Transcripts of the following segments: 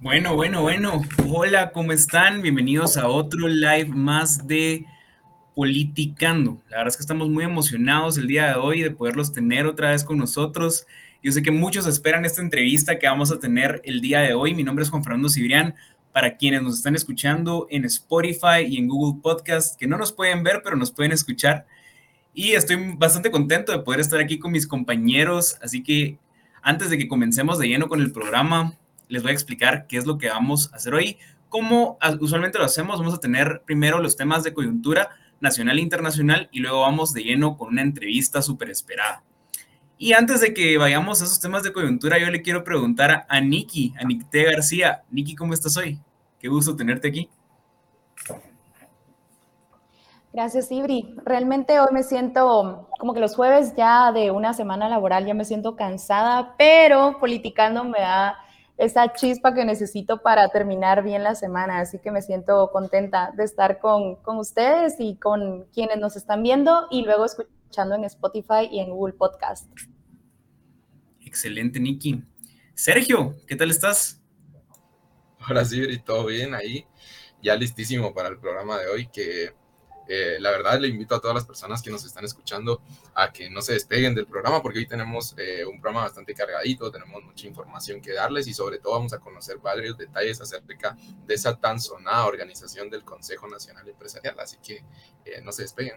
Bueno, bueno, bueno. Hola, ¿cómo están? Bienvenidos a otro live más de Politicando. La verdad es que estamos muy emocionados el día de hoy de poderlos tener otra vez con nosotros. Yo sé que muchos esperan esta entrevista que vamos a tener el día de hoy. Mi nombre es Juan Fernando Cibrián. Para quienes nos están escuchando en Spotify y en Google Podcast, que no nos pueden ver, pero nos pueden escuchar. Y estoy bastante contento de poder estar aquí con mis compañeros. Así que antes de que comencemos de lleno con el programa, les voy a explicar qué es lo que vamos a hacer hoy. Como usualmente lo hacemos, vamos a tener primero los temas de coyuntura nacional e internacional y luego vamos de lleno con una entrevista súper esperada. Y antes de que vayamos a esos temas de coyuntura, yo le quiero preguntar a Niki, a Nicté García. Niki, ¿cómo estás hoy? Qué gusto tenerte aquí. Gracias, Ibri. Realmente hoy me siento como que los jueves ya de una semana laboral ya me siento cansada, pero politicando me da esa chispa que necesito para terminar bien la semana. Así que me siento contenta de estar con, con ustedes y con quienes nos están viendo y luego escuchando en Spotify y en Google Podcast. Excelente, Nikki. Sergio, ¿qué tal estás? Hola, sí, todo bien ahí. Ya listísimo para el programa de hoy que eh, la verdad, le invito a todas las personas que nos están escuchando a que no se despeguen del programa porque hoy tenemos eh, un programa bastante cargadito, tenemos mucha información que darles y sobre todo vamos a conocer varios detalles acerca de esa tan sonada organización del Consejo Nacional Empresarial. Así que eh, no se despeguen.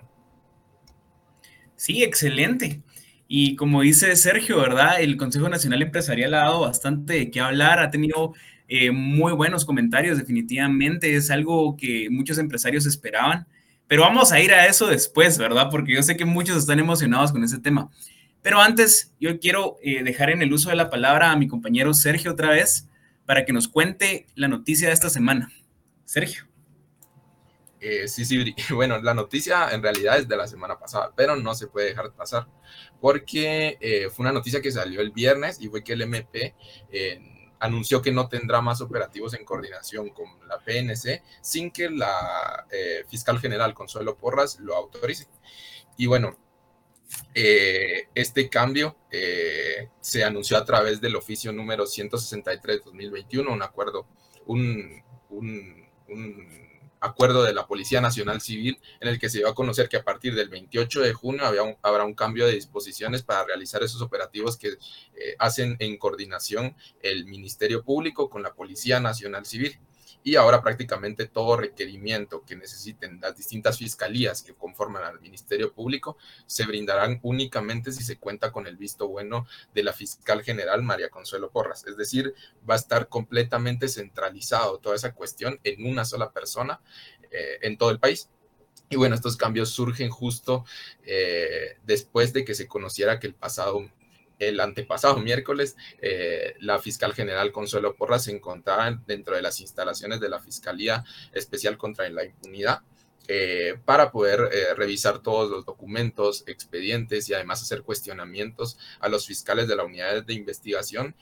Sí, excelente. Y como dice Sergio, ¿verdad? El Consejo Nacional Empresarial ha dado bastante de qué hablar, ha tenido muy buenos comentarios, definitivamente. Es algo que muchos empresarios esperaban. Pero vamos a ir a eso después, ¿verdad? Porque yo sé que muchos están emocionados con ese tema. Pero antes, yo quiero eh, dejar en el uso de la palabra a mi compañero Sergio otra vez para que nos cuente la noticia de esta semana. Sergio. Eh, sí, sí, bueno, la noticia en realidad es de la semana pasada, pero no se puede dejar pasar porque eh, fue una noticia que salió el viernes y fue que el MP anunció que no tendrá más operativos en coordinación con la PNC sin que la eh, fiscal general Consuelo Porras lo autorice. Y bueno, eh, este cambio eh, se anunció a través del oficio número 163-2021, un acuerdo, un, un, un acuerdo de la Policía Nacional Civil en el que se dio a conocer que a partir del 28 de junio habrá un cambio de disposiciones para realizar esos operativos que eh, hacen en coordinación el Ministerio Público con la Policía Nacional Civil y ahora prácticamente todo requerimiento que necesiten las distintas fiscalías que conforman al Ministerio Público se brindarán únicamente si se cuenta con el visto bueno de la fiscal general María Consuelo Porras. Es decir, va a estar completamente centralizado toda esa cuestión en una sola persona eh, en todo el país. Y bueno, estos cambios surgen justo eh, después de que se conociera que el pasado el antepasado miércoles, eh, la fiscal general Consuelo Porras se encontraba dentro de las instalaciones de la Fiscalía Especial contra la Impunidad. Eh, para poder eh, revisar todos los documentos, expedientes y además hacer cuestionamientos a los fiscales de la unidad de investigación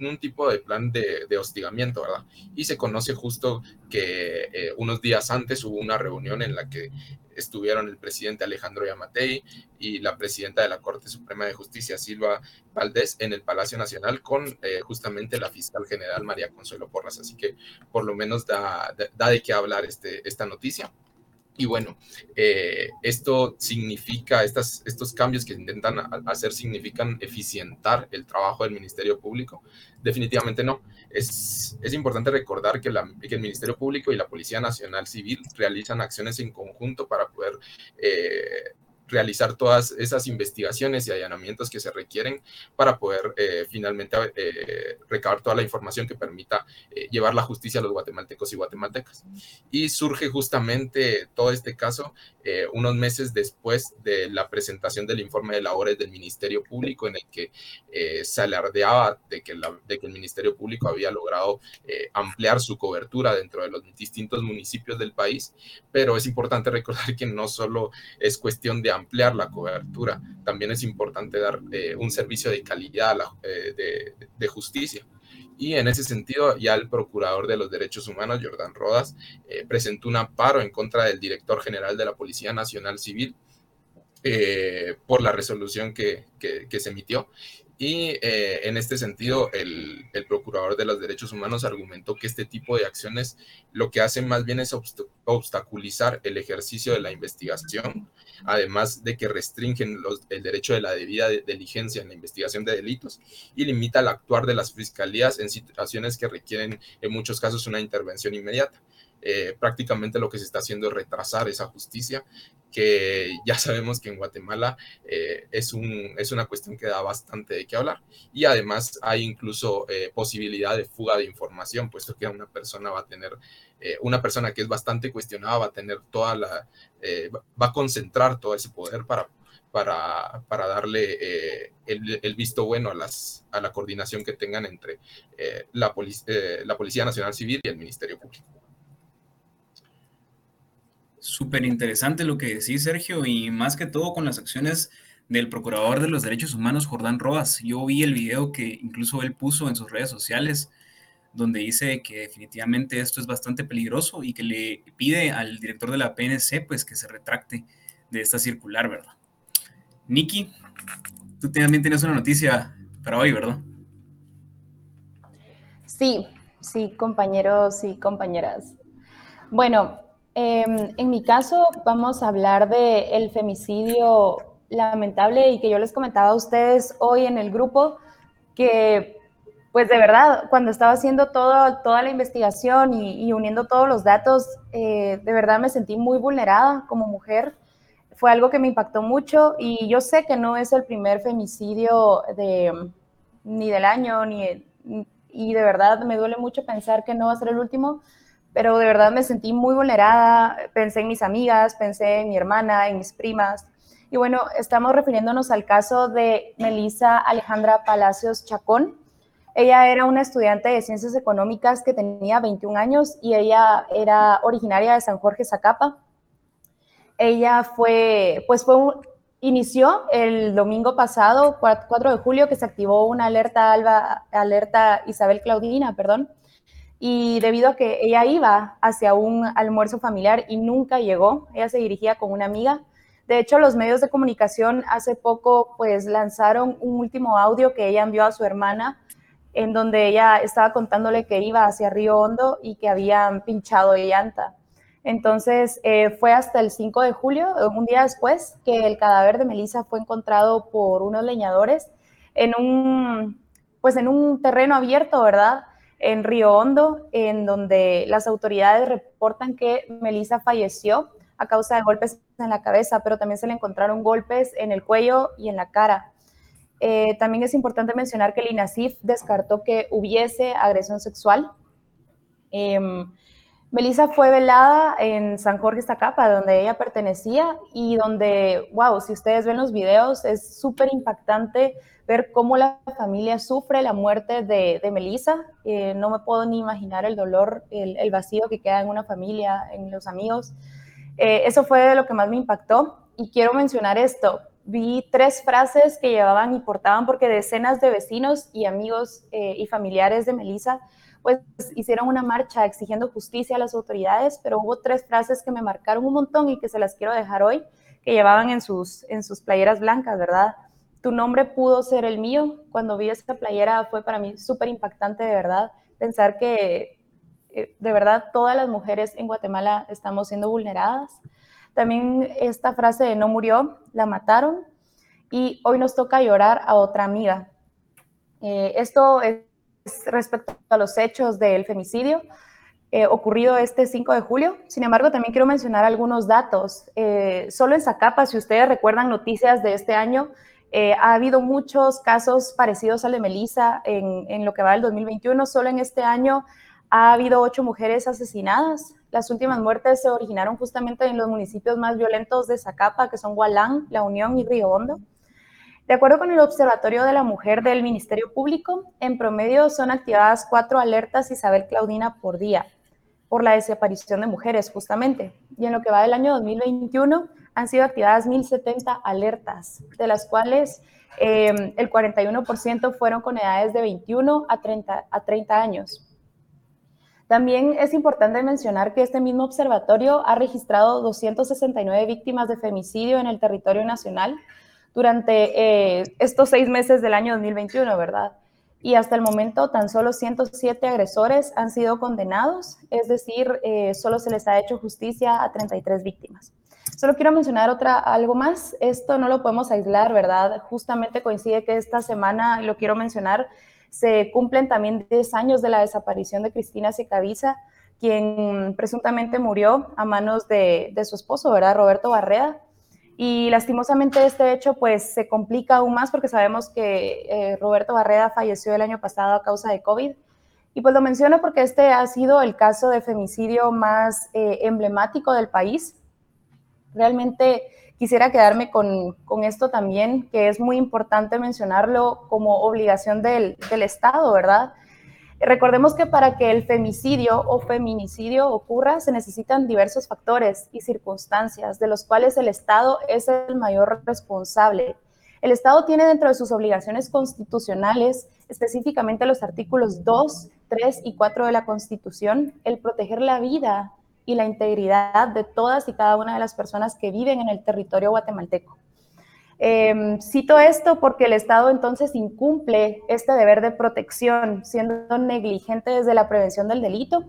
un tipo de plan de, hostigamiento, ¿verdad? Y se conoce justo que unos días antes hubo una reunión en la que estuvieron el presidente Alejandro Yamatei y la presidenta de la Corte Suprema de Justicia, Silva Valdés, en el Palacio Nacional con eh, justamente la fiscal general María Consuelo Porras. Así que por lo menos da, da de qué hablar este, esta noticia. Y bueno, eh, esto significa, estos cambios que intentan hacer significan eficientar el trabajo del Ministerio Público. Definitivamente no. Es, es importante recordar que, el Ministerio Público y la Policía Nacional Civil realizan acciones en conjunto para poder eh, realizar todas esas investigaciones y allanamientos que se requieren para poder eh, finalmente eh, recabar toda la información que permita eh, llevar la justicia a los guatemaltecos y guatemaltecas. Y surge justamente todo este caso unos meses después de la presentación del informe de labores del Ministerio Público en el que se alardeaba de que, de que el Ministerio Público había logrado ampliar su cobertura dentro de los distintos municipios del país, pero es importante recordar que no solo es cuestión de ampliar la cobertura. También es importante dar eh, un servicio de calidad eh, de, justicia. Y en ese sentido, ya el Procurador de los Derechos Humanos, Jordan Rodas, eh, presentó un amparo en contra del director general de la Policía Nacional Civil por la resolución que, se emitió Y eh, en este sentido, el, procurador de los derechos humanos argumentó que este tipo de acciones lo que hacen más bien es obstaculizar el ejercicio de la investigación, además de que restringen el derecho de la debida diligencia en la investigación de delitos y limita el actuar de las fiscalías en situaciones que requieren en muchos casos una intervención inmediata. Eh, prácticamente lo que se está haciendo es retrasar esa justicia, que ya sabemos que en Guatemala eh, es, un, es una cuestión que da bastante de qué hablar. Y además hay incluso eh, posibilidad de fuga de información, puesto que una persona va a tener, una persona que es bastante cuestionada va a tener toda la, va a concentrar todo ese poder para darle el, visto bueno a, las, a la coordinación que tengan entre la Policía Nacional Civil y el Ministerio Público. Súper interesante lo que decís, Sergio, y más que todo con las acciones del Procurador de los Derechos Humanos, Jordán Roas. Yo vi el video que incluso él puso en sus redes sociales, donde dice que definitivamente esto es bastante peligroso y que le pide al director de la PNC pues que se retracte de esta circular, ¿verdad? Nikki, tú también tienes una noticia para hoy, ¿verdad? Sí, sí, compañeros y compañeras. Bueno, Em, en mi caso, vamos a hablar del el femicidio lamentable y que yo les comentaba a ustedes hoy en el grupo, que pues de verdad, cuando estaba haciendo todo, toda la investigación y, uniendo todos los datos, eh, de verdad me sentí muy vulnerada como mujer. Fue algo que me impactó mucho y yo sé que no es el primer femicidio de, ni del año, ni, y de verdad me duele mucho pensar que no va a ser el último, pero de verdad me sentí muy vulnerada, pensé en mis amigas, pensé en mi hermana, en mis primas. Y bueno, estamos refiriéndonos al caso de Melissa Alejandra Palacios Chacón. Ella era una estudiante de ciencias económicas que tenía 21 años y ella era originaria de San Jorge Zacapa. Ella fue, pues fue inició el domingo pasado, 4 de julio, que se activó una alerta alba, alerta Isabel Claudina, perdón, y debido a que ella iba hacia un almuerzo familiar y nunca llegó, ella se dirigía con una amiga. De hecho, los medios de comunicación hace poco pues lanzaron un último audio que ella envió a su hermana en donde ella estaba contándole que iba hacia Río Hondo y que habían pinchado de llanta. Entonces, eh, fue hasta el 5 de julio, un día después, que el cadáver de Melissa fue encontrado por unos leñadores en un, pues en un terreno abierto, ¿verdad? En Río Hondo, en donde las autoridades reportan que Melissa falleció a causa de golpes en la cabeza, pero también se le encontraron golpes en el cuello y en la cara. Eh, también es importante mencionar que el INASIF descartó que hubiese agresión sexual. Em, Melissa fue velada en San Jorge Zacapa, donde ella pertenecía y donde, wow, si ustedes ven los videos, es súper impactante ver cómo la familia sufre la muerte de, de Melissa. Eh, no me puedo ni imaginar el dolor, el, vacío que queda en una familia, en los amigos. Eh, eso fue lo que más me impactó. Y quiero mencionar esto. Vi tres frases que llevaban y portaban porque decenas de vecinos y amigos eh, y familiares de Melissa pues hicieron una marcha exigiendo justicia a las autoridades, pero hubo tres frases que me marcaron un montón y que se las quiero dejar hoy, que llevaban en sus, en sus playeras blancas, ¿verdad? Tu nombre pudo ser el mío. Cuando vi esta playera fue para mí súper impactante, de verdad, pensar que eh, de verdad todas las mujeres en Guatemala estamos siendo vulneradas. También esta frase de no murió, la mataron y hoy nos toca llorar a otra amiga. Eh, esto es respecto a los hechos del femicidio eh, ocurrido este 5 de julio. Sin embargo, también quiero mencionar algunos datos. solo en Zacapa, si ustedes recuerdan noticias de este año, eh, ha habido muchos casos parecidos al de Melissa en, lo que va del 2021. Solo en este año ha habido ocho mujeres asesinadas. Las últimas muertes se originaron justamente en los municipios más violentos de Zacapa, que son Gualán, La Unión y Río Hondo. De acuerdo con el Observatorio de la Mujer del Ministerio Público, en promedio son activadas cuatro alertas Isabel Claudina por día por la desaparición de mujeres, justamente. Y en lo que va del año 2021, han sido activadas 1.070 alertas, de las cuales eh, el 41% fueron con edades de 21 a 30, a 30 años. También es importante mencionar que este mismo observatorio ha registrado 269 víctimas de femicidio en el territorio nacional, durante eh, estos seis meses del año 2021, ¿verdad? Y hasta el momento tan solo 107 agresores han sido condenados, es decir, eh, solo se les ha hecho justicia a 33 víctimas. Solo quiero mencionar otra, algo más. Esto no lo podemos aislar, ¿verdad? Justamente coincide que esta semana, lo quiero mencionar, se cumplen también 10 años de la desaparición de Cristina Secaviza, quien presuntamente murió a manos de, de su esposo, ¿verdad? Roberto Barreda. Y lastimosamente este hecho pues se complica aún más porque sabemos que eh, Roberto Barreda falleció el año pasado a causa de COVID. Y pues lo menciono porque este ha sido el caso de femicidio más eh, emblemático del país realmente quisiera quedarme con, con, esto también, que es muy importante mencionarlo como obligación del, del Estado, ¿verdad? Recordemos que para que el femicidio o feminicidio ocurra se necesitan diversos factores y circunstancias de los cuales el Estado es el mayor responsable. El Estado tiene dentro de sus obligaciones constitucionales, específicamente los artículos 2, 3 y 4 de la Constitución, el proteger la vida y la integridad de todas y cada una de las personas que viven en el territorio guatemalteco. Em, cito esto porque el Estado entonces incumple este deber de protección, siendo negligente desde la prevención del delito,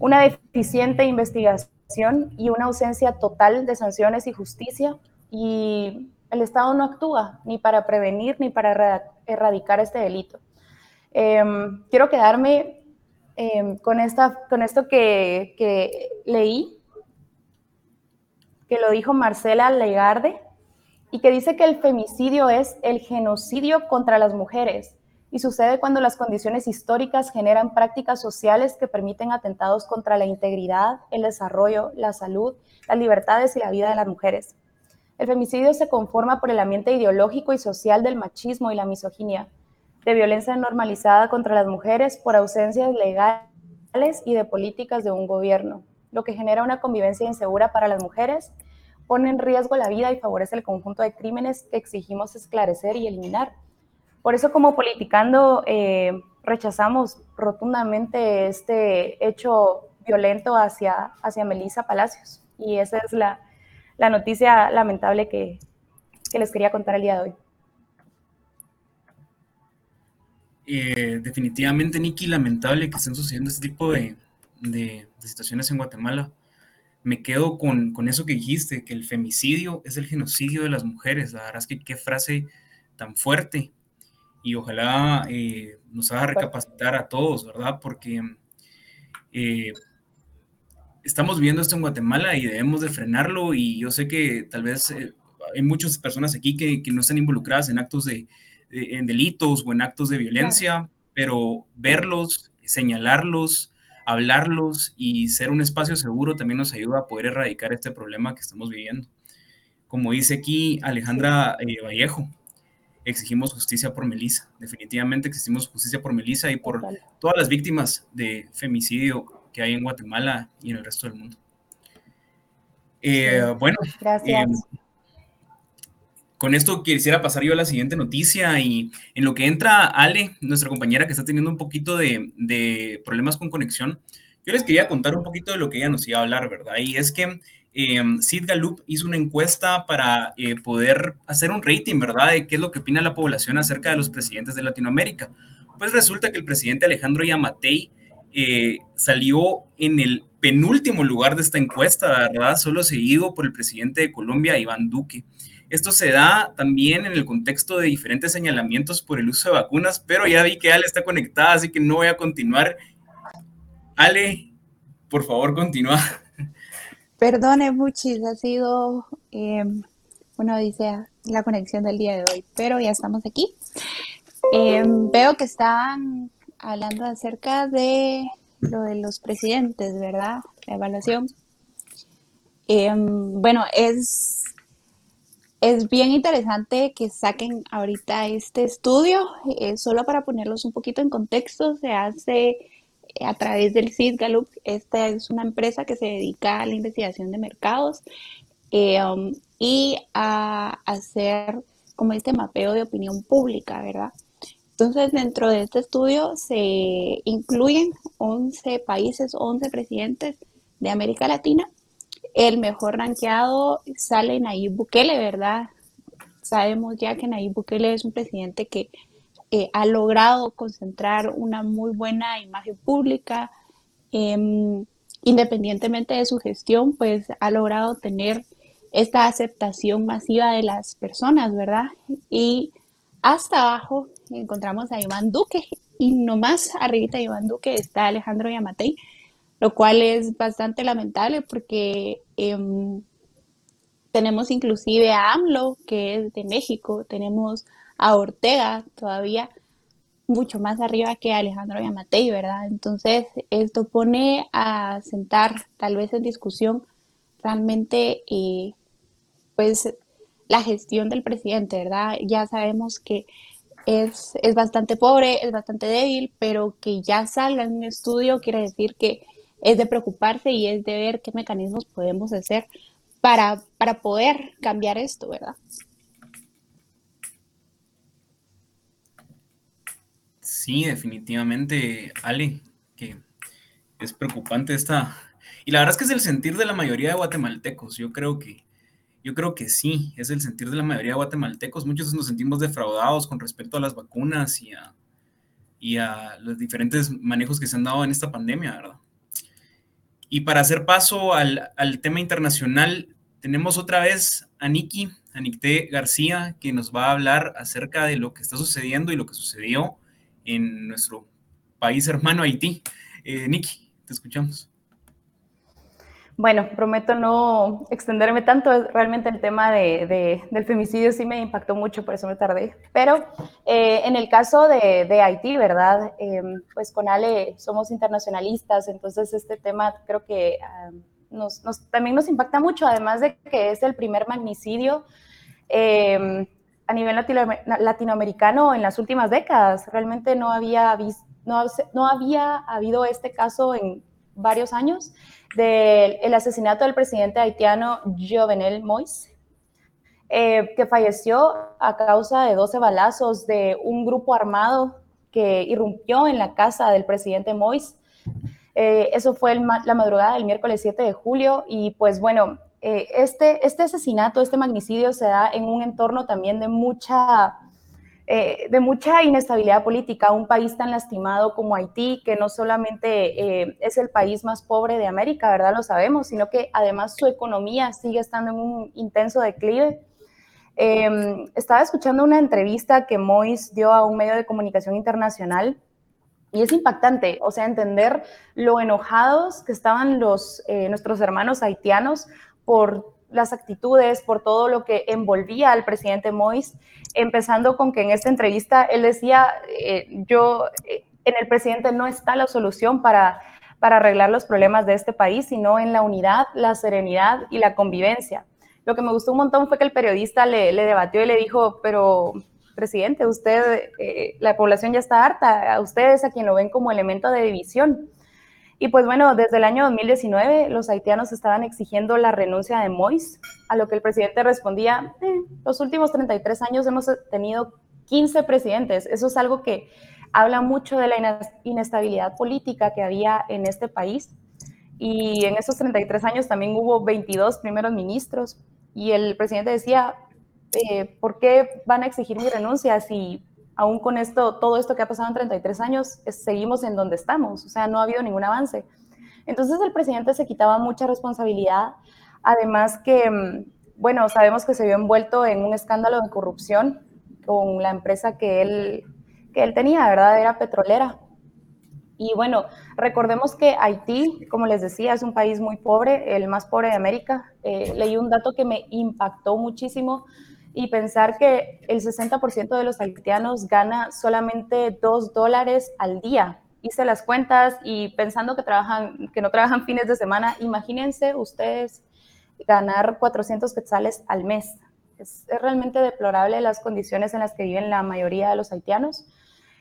una deficiente investigación y una ausencia total de sanciones y justicia. Y el Estado no actúa ni para prevenir ni para erradicar este delito. Em, quiero quedarme Em, con, esta, con esto que, que leí, que lo dijo Marcela Legarde, y que dice que el femicidio es el genocidio contra las mujeres y sucede cuando las condiciones históricas generan prácticas sociales que permiten atentados contra la integridad, el desarrollo, la salud, las libertades y la vida de las mujeres. El femicidio se conforma por el ambiente ideológico y social del machismo y la misoginia, de violencia normalizada contra las mujeres por ausencias legales y de políticas de un gobierno, lo que genera una convivencia insegura para las mujeres, pone en riesgo la vida y favorece el conjunto de crímenes que exigimos esclarecer y eliminar. Por eso como politicando eh, rechazamos rotundamente este hecho violento hacia, hacia Melissa Palacios. Y esa es la, la noticia lamentable que, que les quería contar el día de hoy. Eh, definitivamente, Nicky, lamentable que estén sucediendo este tipo de, de, situaciones en Guatemala. Me quedo con, con, eso que dijiste, que el femicidio es el genocidio de las mujeres. La verdad es que qué frase tan fuerte. Y ojalá eh, nos haga recapacitar a todos, ¿verdad? Porque eh, estamos viendo esto en Guatemala y debemos de frenarlo. Y yo sé que tal vez hay muchas personas aquí que, que no están involucradas en actos de, en delitos o en actos de violencia, pero verlos, señalarlos, hablarlos y ser un espacio seguro también nos ayuda a poder erradicar este problema que estamos viviendo. Como dice aquí Alejandra eh, Vallejo, exigimos justicia por Melissa. Definitivamente exigimos justicia por Melissa y por todas las víctimas de femicidio que hay en Guatemala y en el resto del mundo. Eh, bueno, gracias. Em, con esto quisiera pasar yo a la siguiente noticia y en lo que entra Ale, nuestra compañera que está teniendo un poquito de, problemas con conexión, yo les quería contar un poquito de lo que ella nos iba a hablar, ¿verdad? Y es que eh, Sid Galup hizo una encuesta para eh, poder hacer un rating, ¿verdad? De qué es lo que opina la población acerca de los presidentes de Latinoamérica. Pues resulta que el presidente Alejandro Yamatei eh, salió en el penúltimo lugar de esta encuesta, ¿verdad? Solo seguido por el presidente de Colombia, Iván Duque. Esto se da también en el contexto de diferentes señalamientos por el uso de vacunas, pero ya vi que Ale está conectada, así que no voy a continuar. Ale, por favor, continúa. Perdone, Muchis, ha sido eh, una odisea la conexión del día de hoy, pero ya estamos aquí. Eh, veo que están hablando acerca de lo de los presidentes, ¿verdad? La evaluación. Eh, bueno, es es bien interesante que saquen ahorita este estudio, eh, solo para ponerlos un poquito en contexto, se hace eh, a través del Gallup. Esta es una empresa que se dedica a la investigación de mercados eh, um, y a hacer como este mapeo de opinión pública, ¿verdad? Entonces, dentro de este estudio se incluyen 11 países, 11 presidentes de América Latina el mejor rankeado sale Nayib Bukele, ¿verdad? sabemos ya que Nayib Bukele es un presidente que eh, ha logrado concentrar una muy buena imagen pública, em, independientemente de su gestión, pues ha logrado tener esta aceptación masiva de las personas, ¿verdad? Y hasta abajo encontramos a Iván Duque y nomás arribita de Iván Duque está Alejandro Yamatei, lo cual es bastante lamentable porque em, tenemos inclusive a AMLO, que es de México, tenemos a Ortega todavía mucho más arriba que Alejandro Yamatei, ¿verdad? Entonces, esto pone a sentar tal vez en discusión realmente, eh, pues, la gestión del presidente, ¿verdad? Ya sabemos que es, es, bastante pobre, es bastante débil, pero que ya salga en un estudio quiere decir que es de preocuparse y es de ver qué mecanismos podemos hacer para, para poder cambiar esto, ¿verdad? Sí, definitivamente, Ale, que es preocupante esta... Y la verdad es que es el sentir de la mayoría de guatemaltecos. Yo creo que, yo creo que sí, es el sentir de la mayoría de guatemaltecos. Muchos nos sentimos defraudados con respecto a las vacunas y a, y a los diferentes manejos que se han dado en esta pandemia, ¿verdad? Y para hacer paso al, al tema internacional, tenemos otra vez a Niki, a Nicté García, que nos va a hablar acerca de lo que está sucediendo y lo que sucedió en nuestro país hermano Haití. Eh, Niki, te escuchamos. Bueno, prometo no extenderme tanto. Realmente el tema de, del femicidio sí me impactó mucho, por eso me tardé. Pero eh, en el caso de, de Haití, ¿verdad? Eh, pues con Ale somos internacionalistas, entonces este tema creo que ah, nos, también nos impacta mucho, además de que es el primer magnicidio eh, a nivel latinoamericano en las últimas décadas. Realmente no había, no, no había habido este caso en varios años del asesinato del presidente haitiano Jovenel Moïse, eh, que falleció a causa de 12 balazos de un grupo armado que irrumpió en la casa del presidente Moïse. Eh, eso fue la madrugada del miércoles 7 de julio y pues bueno, eh, este, este asesinato, este magnicidio se da en un entorno también de mucha eh, de mucha inestabilidad política, un país tan lastimado como Haití, que no solamente eh, es el país más pobre de América, ¿verdad? Lo sabemos, sino que además su economía sigue estando en un intenso declive. Em, estaba escuchando una entrevista que Mois dio a un medio de comunicación internacional y es impactante, o sea, entender lo enojados que estaban los, eh, nuestros hermanos haitianos por las actitudes, por todo lo que envolvía al presidente Mois, empezando con que en esta entrevista él decía, eh, yo, eh, en el presidente no está la solución para, para arreglar los problemas de este país, sino en la unidad, la serenidad y la convivencia. Lo que me gustó un montón fue que el periodista le, debatió y le dijo, pero presidente, usted, eh, la población ya está harta, a ustedes a quien lo ven como elemento de división. Y pues bueno, desde el año 2019 los haitianos estaban exigiendo la renuncia de Mois, a lo que el presidente respondía, eh, los últimos 33 años hemos tenido 15 presidentes. Eso es algo que habla mucho de la inestabilidad política que había en este país. Y en esos 33 años también hubo 22 primeros ministros. Y el presidente decía, eh, ¿por qué van a exigir mi renuncia si aún con esto, todo esto que ha pasado en 33 años, seguimos en donde estamos, o sea, no ha habido ningún avance. Entonces el presidente se quitaba mucha responsabilidad, además que, mm, bueno, sabemos que se vio envuelto en un escándalo de corrupción con la empresa que él, que él tenía, ¿verdad? Era petrolera. Y bueno, recordemos que Haití, como les decía, es un país muy pobre, el más pobre de América. Eh, leí un dato que me impactó muchísimo y pensar que el 60% de los haitianos gana solamente 2 dólares al día. Hice las cuentas y pensando que, trabajan, que no trabajan fines de semana, imagínense ustedes ganar 400 quetzales al mes. Es, realmente deplorable las condiciones en las que viven la mayoría de los haitianos.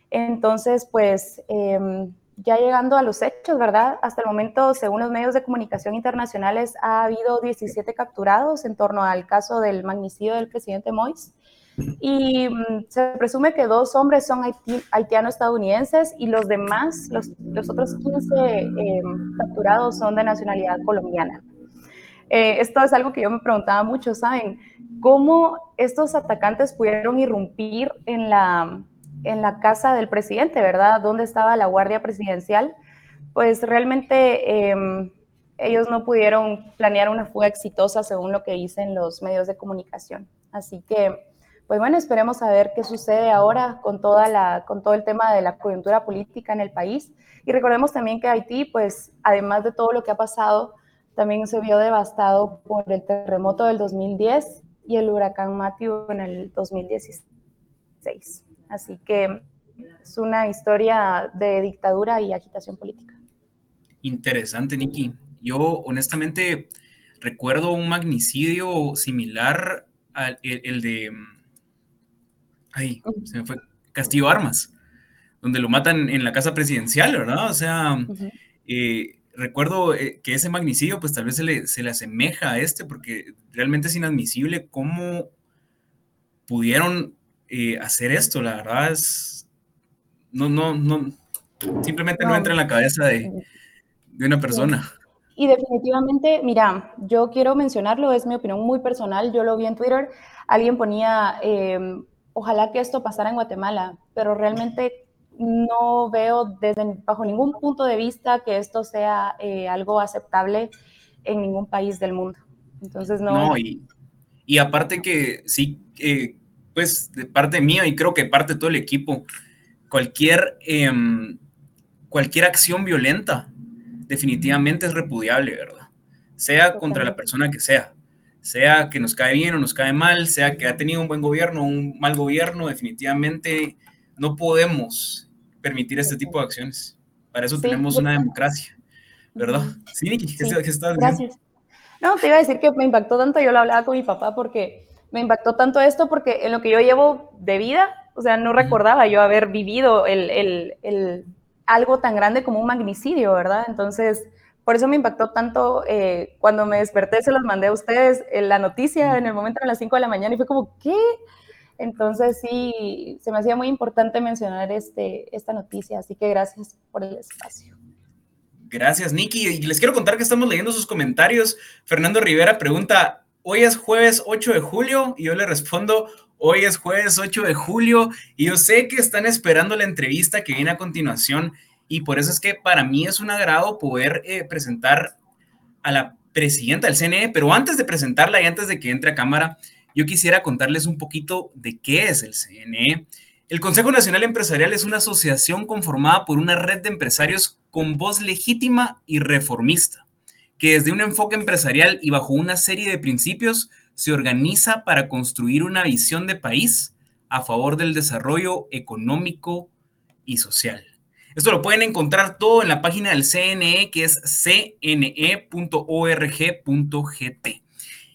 Entonces, pues... Em, ya llegando a los hechos, ¿verdad? Hasta el momento, según los medios de comunicación internacionales, ha habido 17 capturados en torno al caso del magnicidio del presidente Mois. Y mm, se presume que dos hombres son haitiano-estadounidenses y los demás, los, los otros 15 em, capturados, son de nacionalidad colombiana. eh, esto es algo que yo me preguntaba mucho, ¿saben? ¿Cómo estos atacantes pudieron irrumpir en la, en la casa del presidente, ¿verdad? ¿Dónde estaba la guardia presidencial? Pues realmente em, ellos no pudieron planear una fuga exitosa según lo que dicen los medios de comunicación. Así que, pues bueno, esperemos a ver qué sucede ahora con, toda la, con todo el tema de la coyuntura política en el país. Y recordemos también que Haití, pues además de todo lo que ha pasado, también se vio devastado por el terremoto del 2010 y el huracán Matthew en el 2016. Así que es una historia de dictadura y agitación política. Interesante, Nikki. Yo honestamente recuerdo un magnicidio similar al el, de... Ay, se me fue. Castillo Armas, donde lo matan en la casa presidencial, ¿verdad? O sea, recuerdo eh, que ese magnicidio, pues tal vez se le, se le asemeja a este, porque realmente es inadmisible cómo pudieron eh, hacer esto. La verdad es. No, no, no. Simplemente no, entra en la cabeza de, de una persona. Y definitivamente, mira, yo quiero mencionarlo, es mi opinión muy personal, yo lo vi en Twitter, alguien ponía, em, ojalá que esto pasara en Guatemala, pero realmente no veo desde bajo ningún punto de vista que esto sea eh, algo aceptable en ningún país del mundo. Entonces no. No, y, y aparte que sí, eh, pues de parte mía y creo que parte de todo el equipo, cualquier, em, cualquier acción violenta definitivamente es repudiable, ¿verdad? Sea contra la persona que sea, sea que nos cae bien o nos cae mal, sea que ha tenido un buen gobierno o un mal gobierno, definitivamente no podemos permitir este tipo de acciones. Para eso tenemos una democracia, ¿verdad? Sí, ¿qué, estás? Gracias. No, te iba a decir que me impactó tanto, yo lo hablaba con mi papá porque me impactó tanto esto porque en lo que yo llevo de vida, o sea, no recordaba yo haber vivido el, el, el, algo tan grande como un magnicidio, ¿verdad? Entonces, por eso me impactó tanto eh, cuando me desperté, se los mandé a ustedes en eh, la noticia en el momento a las 5 de la mañana y fue como, ¿qué? Entonces sí, se me hacía muy importante mencionar este, esta noticia, así que gracias por el espacio. Gracias, Nikki. Y les quiero contar que estamos leyendo sus comentarios. Fernando Rivera pregunta, hoy es jueves 8 de julio y yo le respondo, hoy es jueves 8 de julio y yo sé que están esperando la entrevista que viene a continuación y por eso es que para mí es un agrado poder eh, presentar a la presidenta del CNE, pero antes de presentarla y antes de que entre a cámara, yo quisiera contarles un poquito de qué es el CNE. El Consejo Nacional Empresarial es una asociación conformada por una red de empresarios con voz legítima y reformista, que desde un enfoque empresarial y bajo una serie de principios se organiza para construir una visión de país a favor del desarrollo económico y social. Esto lo pueden encontrar todo en la página del CNE, que es cne.org.gt.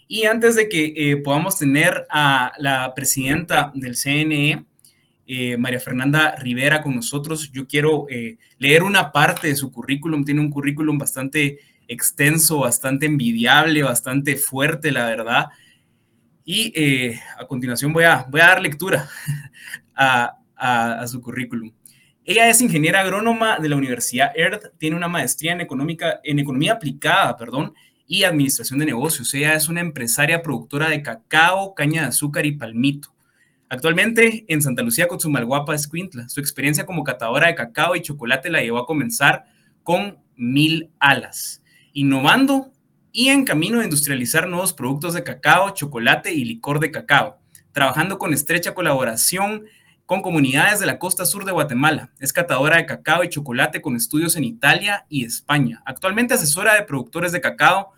Y antes de que eh, podamos tener a la presidenta del CNE, eh, María Fernanda Rivera, con nosotros, yo quiero eh, leer una parte de su currículum. Tiene un currículum bastante extenso, bastante envidiable, bastante fuerte, la verdad. Y a continuación voy a, voy a dar lectura a, su currículum. Ella es ingeniera agrónoma de la Universidad EARTH, tiene una maestría en, económica, en economía aplicada, perdón, y administración de negocios. Ella es una empresaria productora de cacao, caña de azúcar y palmito. Actualmente en Santa Lucía, Cotzumalguapa, Escuintla. Su experiencia como catadora de cacao y chocolate la llevó a comenzar con mil alas, innovando y en camino de industrializar nuevos productos de cacao, chocolate y licor de cacao, trabajando con estrecha colaboración con comunidades de la costa sur de Guatemala. Es catadora de cacao y chocolate con estudios en Italia y España. Actualmente asesora de productores de cacao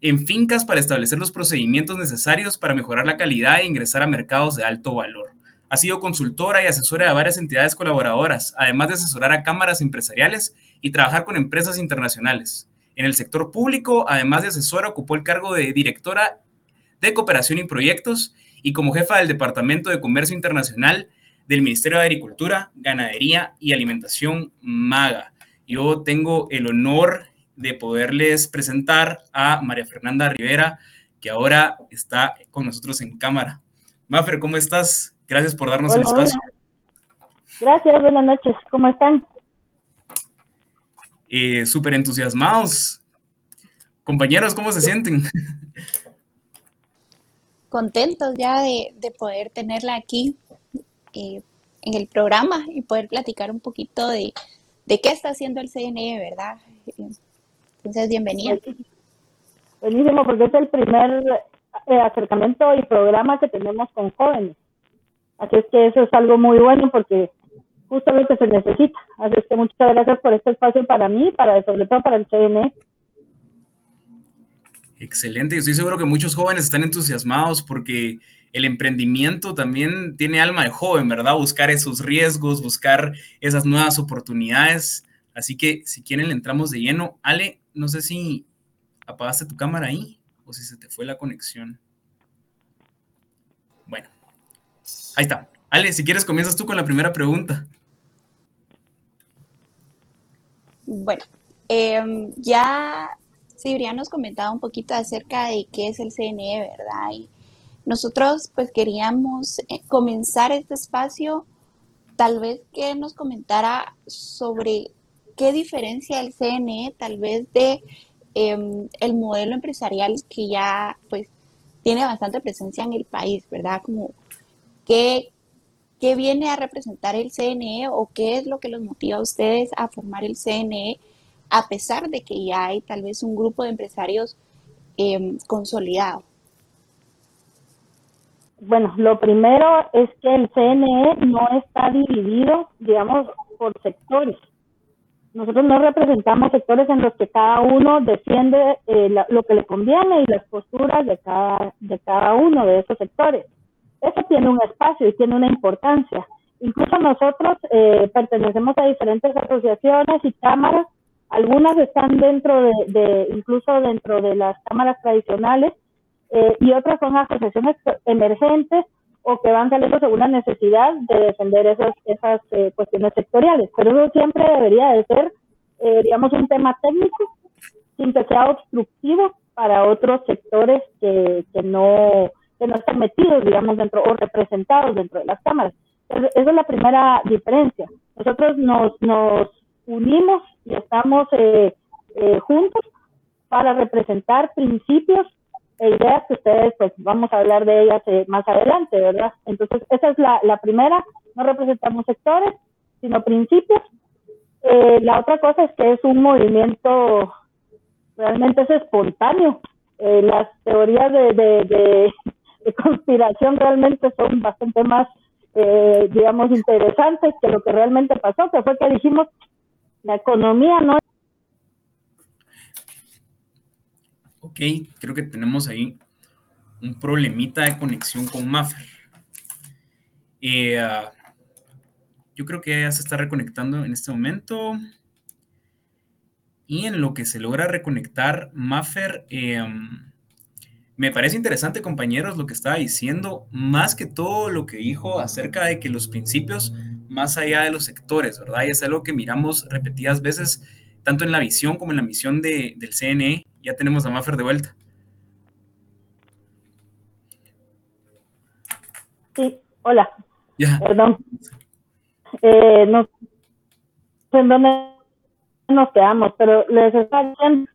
en fincas para establecer los procedimientos necesarios para mejorar la calidad e ingresar a mercados de alto valor. Ha sido consultora y asesora de varias entidades colaboradoras, además de asesorar a cámaras empresariales y trabajar con empresas internacionales. En el sector público, además de asesora, ocupó el cargo de directora de cooperación y proyectos y como jefa del Departamento de Comercio Internacional del Ministerio de Agricultura, Ganadería y Alimentación MAGA. Yo tengo el honor de poderles presentar a María Fernanda Rivera, que ahora está con nosotros en cámara. Mafer, ¿cómo estás? Gracias por darnos el espacio. Gracias, buenas noches. ¿Cómo están? Eh, Súper entusiasmados Compañeros, ¿cómo se sienten? Contentos ya de, poder tenerla aquí eh, en el programa y poder platicar un poquito de, qué está haciendo el CNE, ¿verdad? Entonces, bienvenida. Buenísimo, porque es el primer eh, acercamiento y programa que tenemos con jóvenes. Así es que eso es algo muy bueno porque justamente se necesita. Así es que muchas gracias por este espacio para mí, para sobre todo para el CNE. Excelente, estoy seguro que muchos jóvenes están entusiasmados porque el emprendimiento también tiene alma de joven, ¿verdad? Buscar esos riesgos, buscar esas nuevas oportunidades. Así que si quieren le entramos de lleno. Ale, no sé si apagaste tu cámara ahí o si se te fue la conexión. Bueno, ahí está. Ale, si quieres comienzas tú con la primera pregunta. Bueno, em, ya Sibria nos comentaba un poquito acerca de qué es el CNE, ¿verdad? Y nosotros pues queríamos eh, comenzar este espacio, tal vez que nos comentara sobre qué diferencia el CNE tal vez de em, el modelo empresarial que ya pues tiene bastante presencia en el país, ¿verdad? Como qué, qué viene a representar el CNE o qué es lo que los motiva a ustedes a formar el CNE a pesar de que ya hay tal vez un grupo de empresarios eh, consolidado? Bueno, lo primero es que el CNE no está dividido, digamos, por sectores. Nosotros no representamos sectores en los que cada uno defiende eh, lo que le conviene y las posturas de cada, de cada uno de esos sectores. Eso tiene un espacio y tiene una importancia. Incluso nosotros eh, pertenecemos a diferentes asociaciones y cámaras algunas están dentro de, incluso dentro de las cámaras tradicionales eh, y otras son asociaciones emergentes o que van saliendo según la necesidad de defender esas, esas eh, cuestiones sectoriales. Pero eso siempre debería de ser, eh, digamos, un tema técnico sin que sea obstructivo para otros sectores que, que, no, que no están metidos, digamos, dentro o representados dentro de las cámaras. Esa es la primera diferencia. Nosotros nos, nos unimos y estamos eh, eh, juntos para representar principios ideas que ustedes, pues vamos a hablar de ellas eh, más adelante, ¿verdad? Entonces, esa es la, la primera, no representamos sectores, sino principios. la otra cosa es que es un movimiento, realmente es espontáneo. las teorías de, de, de, conspiración realmente son bastante más, digamos, interesantes que lo que realmente pasó, que fue que dijimos, la economía no. Ok, creo que tenemos ahí un problemita de conexión con Maffer. Eh, ah, yo creo que ya se está reconectando en este momento. Y en lo que se logra reconectar, Maffer, eh, me parece interesante, compañeros, lo que estaba diciendo, más que todo lo que dijo acerca de que los principios más allá de los sectores, ¿verdad? Y es algo que miramos repetidas veces, tanto en la visión como en la misión de, del CNE. Ya tenemos a Maffer de vuelta. Sí, hola. Perdón. Eh, no sé en dónde nos quedamos, pero les está diciendo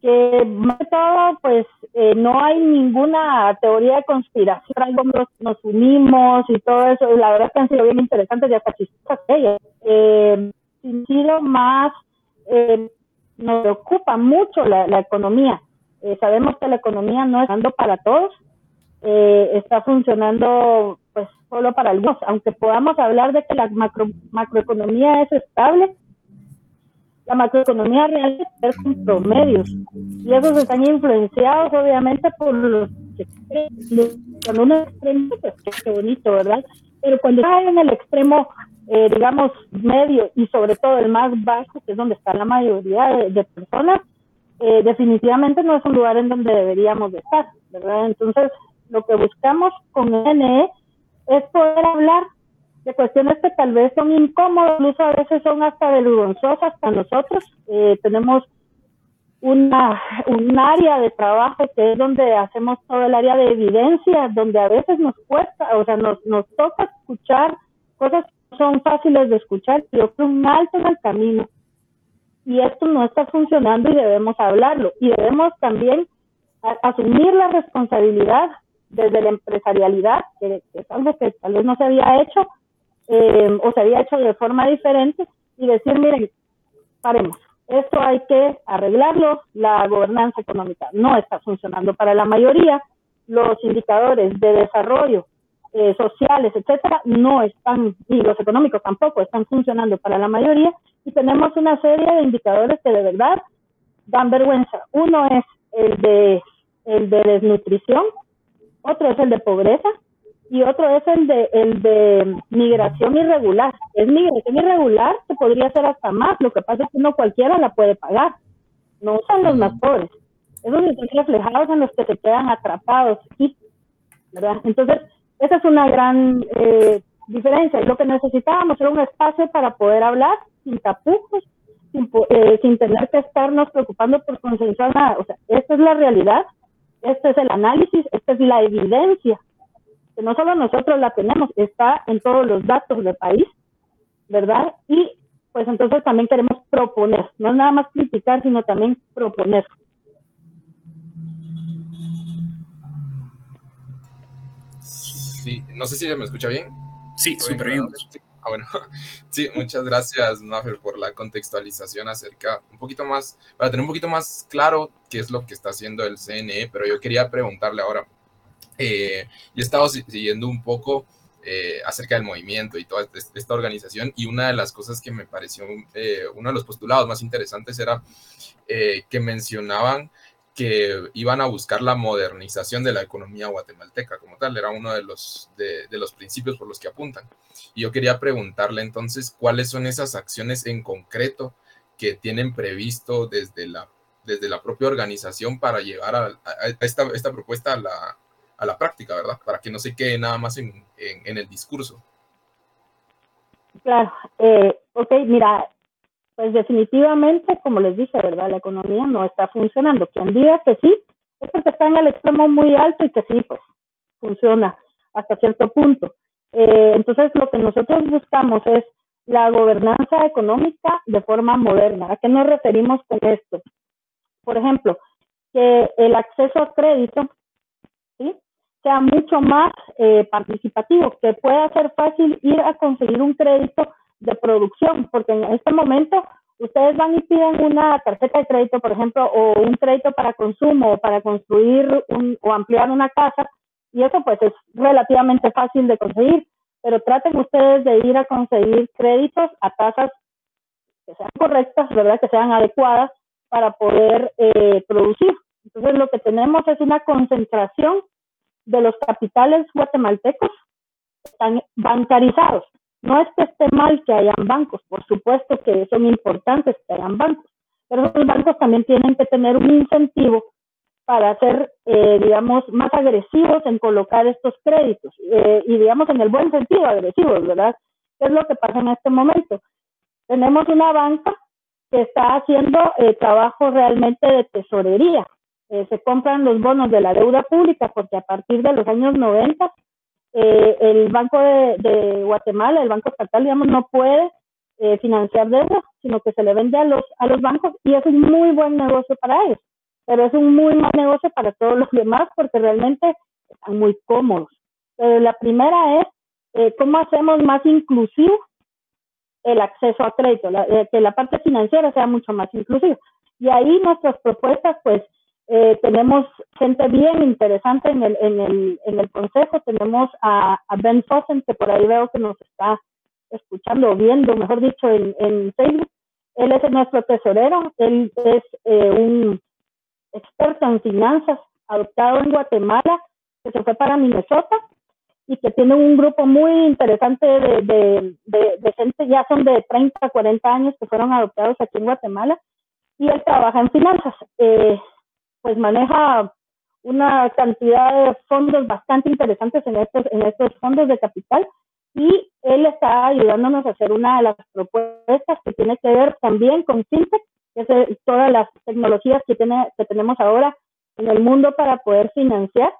que más todo, pues eh, no hay ninguna teoría de conspiración, nos, nos unimos y todo eso, la verdad es que han sido bien interesantes y hasta chistosas ellas. Eh, sido más, eh, nos preocupa mucho la, la economía. Eh, sabemos que la economía no está dando para todos, eh, está funcionando pues solo para algunos, aunque podamos hablar de que la macro, macroeconomía es estable, la macroeconomía real es con promedios y esos están influenciados obviamente por los extremos. Cuando uno extremo, qué bonito, ¿verdad? Pero cuando está en el extremo, eh, digamos, medio y sobre todo el más bajo, que es donde está la mayoría de, personas, eh, definitivamente no es un lugar en donde deberíamos de estar, ¿verdad? Entonces, lo que buscamos con NE es poder hablar de cuestiones que tal vez son incómodas, incluso a veces son hasta vergonzosas para nosotros. Eh, tenemos una, un área de trabajo que es donde hacemos todo el área de evidencia, donde a veces nos cuesta, o sea, nos, nos toca escuchar cosas son fáciles de escuchar, pero que un alto en el camino. y esto no está funcionando y debemos hablarlo. Y debemos también asumir la responsabilidad desde la empresarialidad, que, es algo que tal vez no se había hecho eh, o se había hecho de forma diferente, y decir, miren, paremos, esto hay que arreglarlo, la gobernanza económica no está funcionando para la mayoría, los indicadores de desarrollo eh, sociales, etcétera, no están, y los económicos tampoco están funcionando para la mayoría, y tenemos una serie de indicadores que de verdad dan vergüenza. Uno es el de, el de desnutrición, otro es el de pobreza y otro es el de, el de migración irregular. Es migración irregular que podría ser hasta más, lo que pasa es que no cualquiera la puede pagar, no son los más pobres. Esos están reflejados en los que se quedan atrapados aquí, ¿verdad? Entonces, esa es una gran eh, diferencia. Lo que necesitábamos era un espacio para poder hablar sin tapujos, sin, eh, sin tener que estarnos preocupando por consensuar nada. O sea, esta es la realidad este es el análisis, esta es la evidencia, que no solo nosotros la tenemos, está en todos los datos del país, ¿verdad? Y pues entonces también queremos proponer, no nada más criticar, sino también proponer. Sí, no sé si me escucha bien. Sí, súper bien. Ah, bueno, sí, muchas gracias, Nafer, por la contextualización acerca, un poquito más, para tener un poquito más claro qué es lo que está haciendo el CNE, pero yo quería preguntarle ahora, eh, yo he estado siguiendo un poco eh, acerca del movimiento y toda esta organización, y una de las cosas que me pareció, eh, uno de los postulados más interesantes era que mencionaban que iban a buscar la modernización de la economía guatemalteca como tal, era uno de los, de, los principios por los que apuntan. Y yo quería preguntarle entonces cuáles son esas acciones en concreto que tienen previsto desde la, desde la propia organización para llevar a, esta, esta, propuesta a la, a la, práctica, ¿verdad? Para que no se quede nada más en, en, el discurso. Claro, eh, ok, mira, pues definitivamente, como les dije, ¿verdad? La economía no está funcionando. Quien diga que sí, es porque está en el extremo muy alto y que sí, pues funciona hasta cierto punto. Eh, entonces, lo que nosotros buscamos es la gobernanza económica de forma moderna. ¿A qué nos referimos con esto? Por ejemplo, que el acceso a crédito ¿sí? sea mucho más eh, participativo, que pueda ser fácil ir a conseguir un crédito de producción, porque en este momento ustedes van y piden una tarjeta de crédito, por ejemplo, o un crédito para consumo, o para construir un, o ampliar una casa, y eso pues es relativamente fácil de conseguir, pero traten ustedes de ir a conseguir créditos a tasas que sean correctas, ¿verdad? Que sean adecuadas para poder eh, producir. Entonces lo que tenemos es una concentración de los capitales guatemaltecos están bancarizados. No es que esté mal que hayan bancos, por supuesto que son importantes que hayan bancos, pero esos bancos también tienen que tener un incentivo para ser, eh, digamos, más agresivos en colocar estos créditos eh, y, digamos, en el buen sentido, agresivos, ¿verdad? ¿Qué es lo que pasa en este momento? Tenemos una banca que está haciendo eh, trabajo realmente de tesorería. se compran los bonos de la deuda pública porque a partir de los años 90 eh, el Banco de, Guatemala, el Banco Estatal, digamos, no puede eh, financiar deuda, sino que se le vende a los, a los bancos y es un muy buen negocio para ellos, pero es un muy mal negocio para todos los demás porque realmente están muy cómodos. Pero la primera es eh, cómo hacemos más inclusivo el acceso a crédito, que la parte financiera sea mucho más inclusiva. Y ahí nuestras propuestas, pues, eh, tenemos gente bien interesante en el, en el, en el consejo. Tenemos a, Ben Fossen, que por ahí veo que nos está escuchando o viendo, mejor dicho, en, en Facebook. Él es nuestro tesorero. Él es eh, un experto en finanzas, adoptado en Guatemala, que se fue para Minnesota y que tiene un grupo muy interesante de, de, de, gente, ya son de 30, 40 años que fueron adoptados aquí en Guatemala, y él trabaja en finanzas. Eh, pues maneja una cantidad de fondos bastante interesantes en estos, en estos fondos de capital y él está ayudándonos a hacer una de las propuestas que tiene que ver también con FinTech, que es todas las tecnologías que, tiene, que tenemos ahora en el mundo para poder financiar.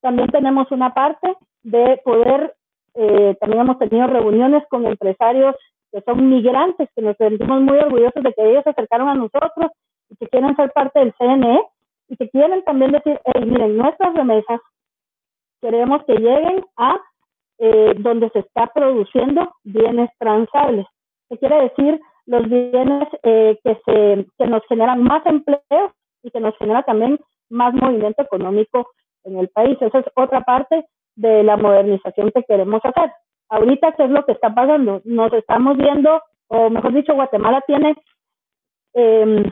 También tenemos una parte de poder, eh, también hemos tenido reuniones con empresarios que son migrantes, que nos sentimos muy orgullosos de que ellos se acercaron a nosotros y que quieren ser parte del CNE y que quieren también decir, hey, miren, nuestras remesas queremos que lleguen a eh, donde se está produciendo bienes transables. ¿Qué quiere decir? Los bienes eh, que, se, que nos generan más empleo y que nos genera también más movimiento económico en el país. Esa es otra parte de la modernización que queremos hacer. Ahorita, ¿qué es lo que está pasando? Nos estamos viendo, o mejor dicho, Guatemala tiene eh,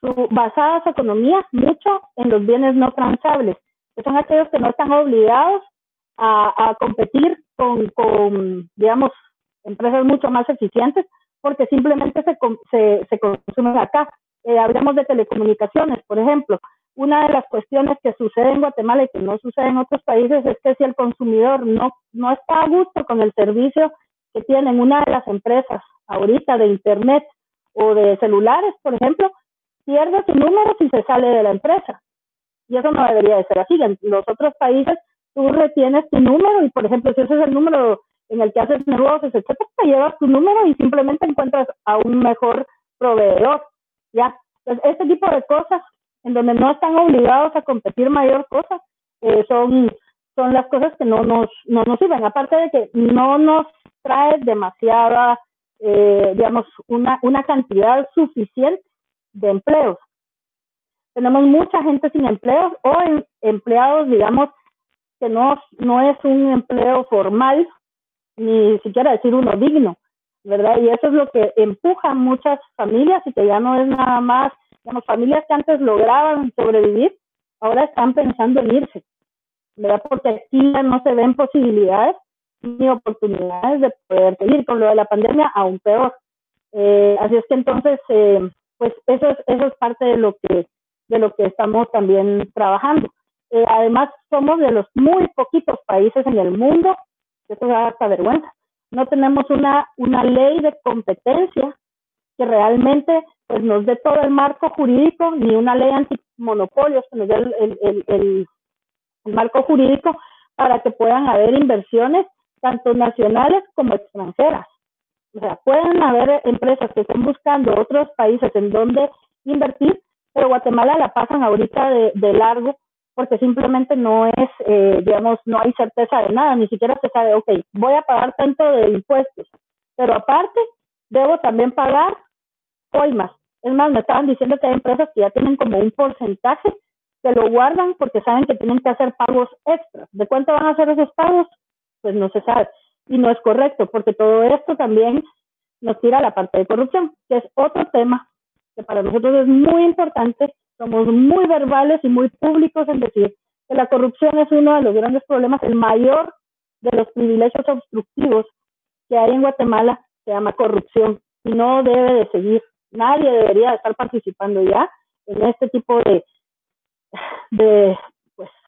su, basada su economía mucho en los bienes no transables, que son aquellos que no están obligados a, a competir con, digamos, empresas mucho más eficientes, porque simplemente se, se, se consumen acá. Eh, hablemos de telecomunicaciones, por ejemplo. Una de las cuestiones que sucede en Guatemala y que no sucede en otros países es que si el consumidor no, no está a gusto con el servicio que tienen una de las empresas ahorita de Internet o de celulares, por ejemplo, pierde su número si se sale de la empresa. Y eso no debería de ser así. En los otros países tú retienes tu número y, por ejemplo, si ese es el número en el que haces negocios, etcétera, te llevas tu número y simplemente encuentras a un mejor proveedor. Ya, pues este tipo de cosas en donde no están obligados a competir mayor cosa, eh, son, son las cosas que no nos, no nos sirven. Aparte de que no nos trae demasiada, eh, digamos, una, una cantidad suficiente de empleos. Tenemos mucha gente sin empleos o empleados, digamos, que no, no es un empleo formal, ni siquiera decir uno digno, ¿verdad? Y eso es lo que empuja a muchas familias y que ya no es nada más las familias que antes lograban sobrevivir, ahora están pensando en irse, ¿verdad? Porque aquí ya no se ven posibilidades ni oportunidades de poder seguir con lo de la pandemia, aún peor. Eh, así es que entonces, eh, pues eso es, eso es parte de lo que, de lo que estamos también trabajando. Eh, además, somos de los muy poquitos países en el mundo, eso da hasta vergüenza, no tenemos una, una ley de competencia que realmente pues nos dé todo el marco jurídico, ni una ley antimonopolios que nos dé el, el, el, marco jurídico para que puedan haber inversiones tanto nacionales como extranjeras. O sea, pueden haber empresas que estén buscando otros países en donde invertir, pero Guatemala la pasan ahorita de, largo porque simplemente no es, eh, digamos, no hay certeza de nada, ni siquiera se sabe, ok, voy a pagar tanto de impuestos, pero aparte debo también pagar más, Es más, me estaban diciendo que hay empresas que ya tienen como un porcentaje que lo guardan porque saben que tienen que hacer pagos extras. ¿De cuánto van a hacer esos pagos? Pues no se sabe. Y no es correcto, porque todo esto también nos tira a la parte de corrupción, que es otro tema que para nosotros es muy importante. Somos muy verbales y muy públicos en decir que la corrupción es uno de los grandes problemas, el mayor de los privilegios obstructivos que hay en Guatemala se llama corrupción y no debe de seguir nadie debería estar participando ya en este tipo de, de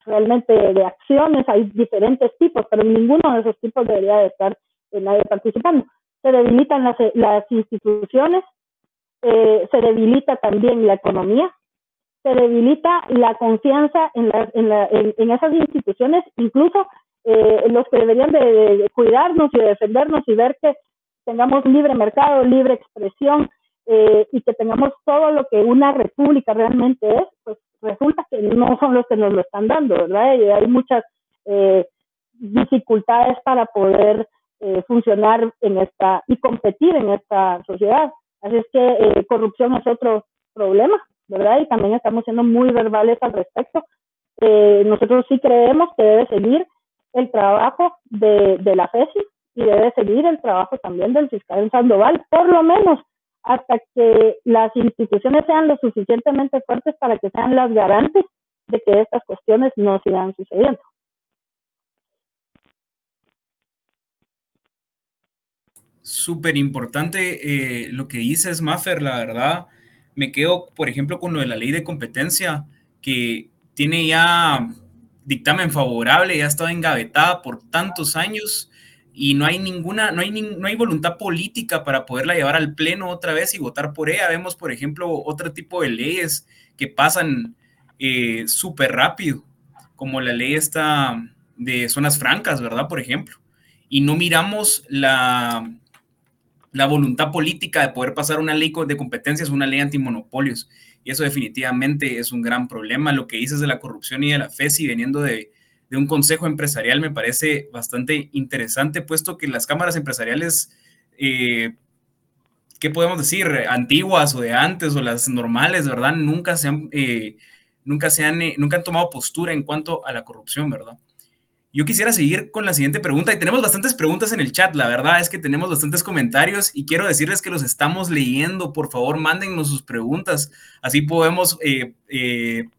realmente de acciones, hay diferentes tipos, pero ninguno de esos tipos debería de estar en nadie participando. Se debilitan las, las instituciones, eh, se debilita también la economía, se debilita la confianza en, la, en, la, en, esas instituciones, incluso eh, los que deberían de, cuidarnos y de defendernos y ver que tengamos libre mercado, libre expresión, eh, y que tengamos todo lo que una república realmente es, pues resulta que no son los que nos lo están dando, ¿verdad? Y hay muchas eh, dificultades para poder eh, funcionar en esta y competir en esta sociedad. Así es que corrupción es otro problema, ¿verdad? Y también estamos siendo muy verbales al respecto. nosotros sí creemos que debe seguir el trabajo de, de la FESI y debe seguir el trabajo también del fiscal Sandoval, por lo menos hasta que las instituciones sean lo suficientemente fuertes para que sean las garantes de que estas cuestiones no sigan sucediendo. Súper importante eh, lo que dices, Maffer, la verdad. Me quedo, por ejemplo, con lo de la ley de competencia, que tiene ya dictamen favorable, ya ha estado engavetada por tantos años y no hay ninguna, no hay, no hay voluntad política para poderla llevar al pleno otra vez y votar por ella. Vemos, por ejemplo, otro tipo de leyes que pasan eh, súper rápido, como la ley esta de zonas francas, ¿verdad? Por ejemplo. Y no miramos la, la voluntad política de poder pasar una ley de competencias, una ley antimonopolios. Y eso definitivamente es un gran problema. Lo que dices de la corrupción y de la FESI veniendo de, de un consejo empresarial me parece bastante interesante, puesto que las cámaras empresariales, eh, ¿qué podemos decir? Antiguas o de antes o las normales, ¿verdad? Nunca se han, eh, nunca se han, eh, nunca han tomado postura en cuanto a la corrupción, ¿verdad? Yo quisiera seguir con la siguiente pregunta y tenemos bastantes preguntas en el chat, la verdad es que tenemos bastantes comentarios y quiero decirles que los estamos leyendo, por favor mándennos sus preguntas, así podemos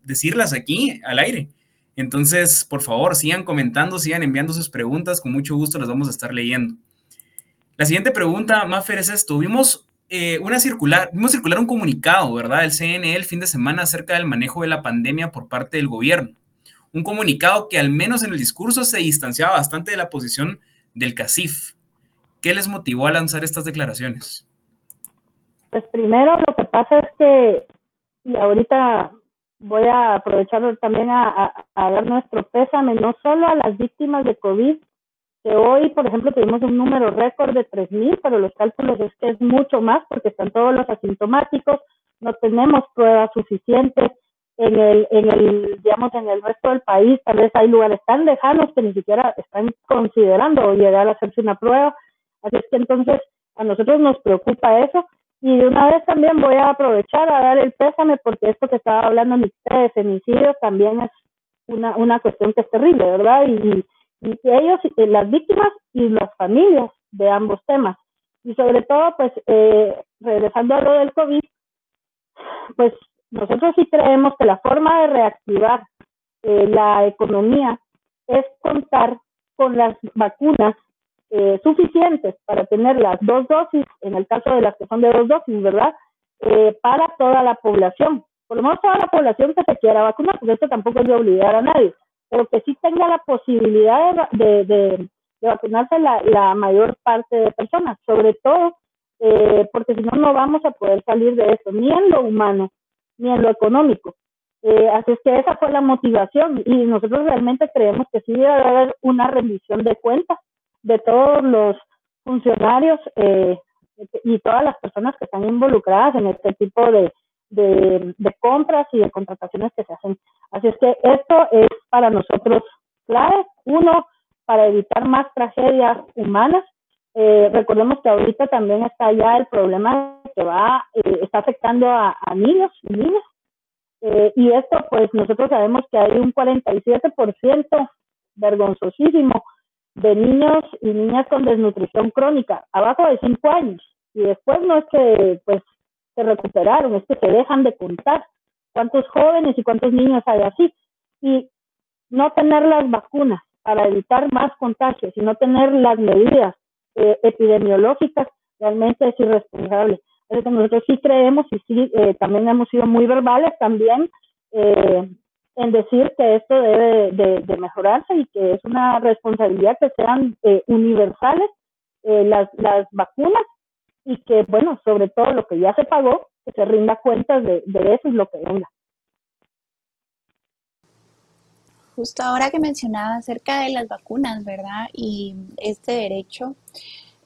decirlas aquí al aire. Entonces, por favor, sigan comentando, sigan enviando sus preguntas, con mucho gusto las vamos a estar leyendo. La siguiente pregunta, Maffer, es esto. Vimos eh, una circular, vimos circular un comunicado, ¿verdad? Del CNE el fin de semana acerca del manejo de la pandemia por parte del gobierno. Un comunicado que al menos en el discurso se distanciaba bastante de la posición del CACIF. ¿Qué les motivó a lanzar estas declaraciones? Pues primero lo que pasa es que, y ahorita voy a aprovechar también a, dar nuestro pésame, no solo a las víctimas de COVID, que hoy, por ejemplo, tuvimos un número récord de 3.000, pero los cálculos es que es mucho más porque están todos los asintomáticos, no tenemos pruebas suficientes. En el, en el, digamos, en el resto del país, tal vez hay lugares tan lejanos que ni siquiera están considerando llegar a hacerse una prueba. Así es que entonces a nosotros nos preocupa eso y de una vez también voy a aprovechar a dar el pésame porque esto que estaba hablando de femicidios también es una, una cuestión que es terrible, ¿verdad? Y, y, ellos, eh, las víctimas y las familias de ambos temas. Y sobre todo, pues, eh, regresando a lo del COVID, pues nosotros sí creemos que la forma de reactivar eh, la economía es contar con las vacunas eh, suficientes para tener las dos dosis, en el caso de las que son de dos dosis, ¿verdad? Eh, para toda la población. Por lo menos toda la población que se quiera vacunar, porque esto tampoco es de obligar a nadie, pero que sí tenga la posibilidad de, de, vacunarse la, mayor parte de personas, sobre todo eh, porque si no, no vamos a poder salir de esto, ni en lo humano, ni en lo económico. así es que esa fue la motivación y nosotros realmente creemos que sí debe haber una rendición de cuentas de todos los funcionarios eh, y todas las personas que están involucradas en este tipo de, de, compras y de contrataciones que se hacen. Así es que esto es para nosotros clave. Uno, para evitar más tragedias humanas. Eh, recordemos que ahorita también está ya el problema que va, eh, está afectando a, niños y niñas. y esto, pues nosotros sabemos que hay un 47% vergonzosísimo de niños y niñas con desnutrición crónica, abajo de 5 años. Y después no es que pues se recuperaron, es que se dejan de contar cuántos jóvenes y cuántos niños hay así. Y no tener las vacunas para evitar más contagios y no tener las medidas eh, epidemiológicas realmente es irresponsable. nosotros sí creemos y sí eh, también hemos sido muy verbales también eh, en decir que esto debe de, mejorarse y que es una responsabilidad que sean eh, universales eh, las, las vacunas y que, bueno, sobre todo lo que ya se pagó, que se rinda cuentas de, eso y lo que venga. Justo ahora que mencionaba acerca de las vacunas, ¿verdad? Y este derecho,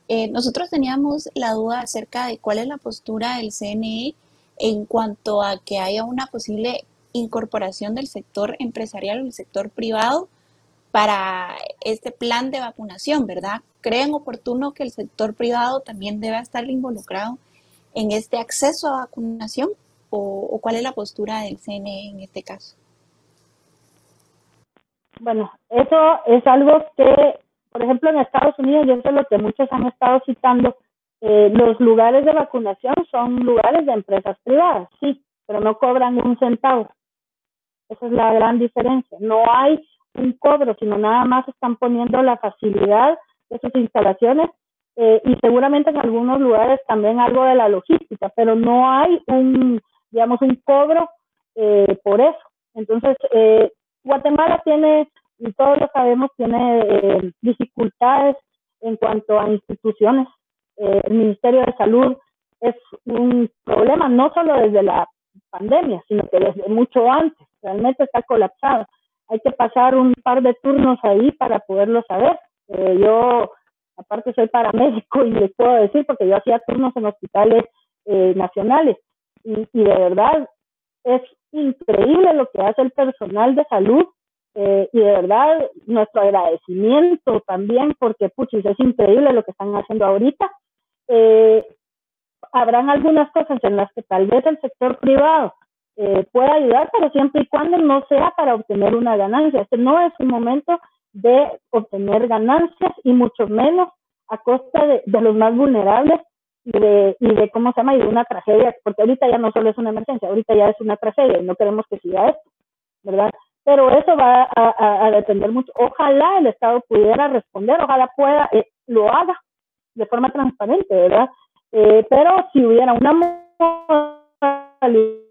eh, nosotros teníamos la duda acerca de cuál es la postura del CNE en cuanto a que haya una posible incorporación del sector empresarial o el sector privado para este plan de vacunación, ¿verdad? ¿Creen oportuno que el sector privado también deba estar involucrado en este acceso a vacunación? ¿O, cuál es la postura del CNE en este caso? Bueno, eso es algo que, por ejemplo, en Estados Unidos, yo sé lo que muchos han estado citando, eh, los lugares de vacunación son lugares de empresas privadas, sí, pero no cobran un centavo. Esa es la gran diferencia. No hay un cobro, sino nada más están poniendo la facilidad de sus instalaciones eh, y seguramente en algunos lugares también algo de la logística, pero no hay un, digamos, un cobro eh, por eso. Entonces, eh, Guatemala tiene, y todos lo sabemos, tiene dificultades en cuanto a instituciones. el Ministerio de Salud es un problema no solo desde la pandemia, sino que desde mucho antes realmente está colapsado. Hay que pasar un par de turnos ahí para poderlo saber. Eh, yo Aparte soy paramédico y les puedo decir, porque yo hacía turnos en hospitales eh, nacionales. Y, y, de verdad es increíble lo que hace el personal de salud eh, y de verdad nuestro agradecimiento también porque puchis es increíble lo que están haciendo ahorita. Eh, habrán algunas cosas en las que tal vez el sector privado eh, pueda ayudar, pero siempre y cuando no sea para obtener una ganancia. Este no es un momento de obtener ganancias y mucho menos a costa de, los más vulnerables y de, y ¿cómo se llama? Y de una tragedia, porque ahorita ya no solo es una emergencia, ahorita ya es una tragedia y no queremos que siga esto, ¿verdad? Pero eso va a, a, depender mucho. Ojalá el Estado pudiera responder, ojalá pueda, eh, lo haga de forma transparente, ¿verdad? Eh, pero si hubiera una modalidad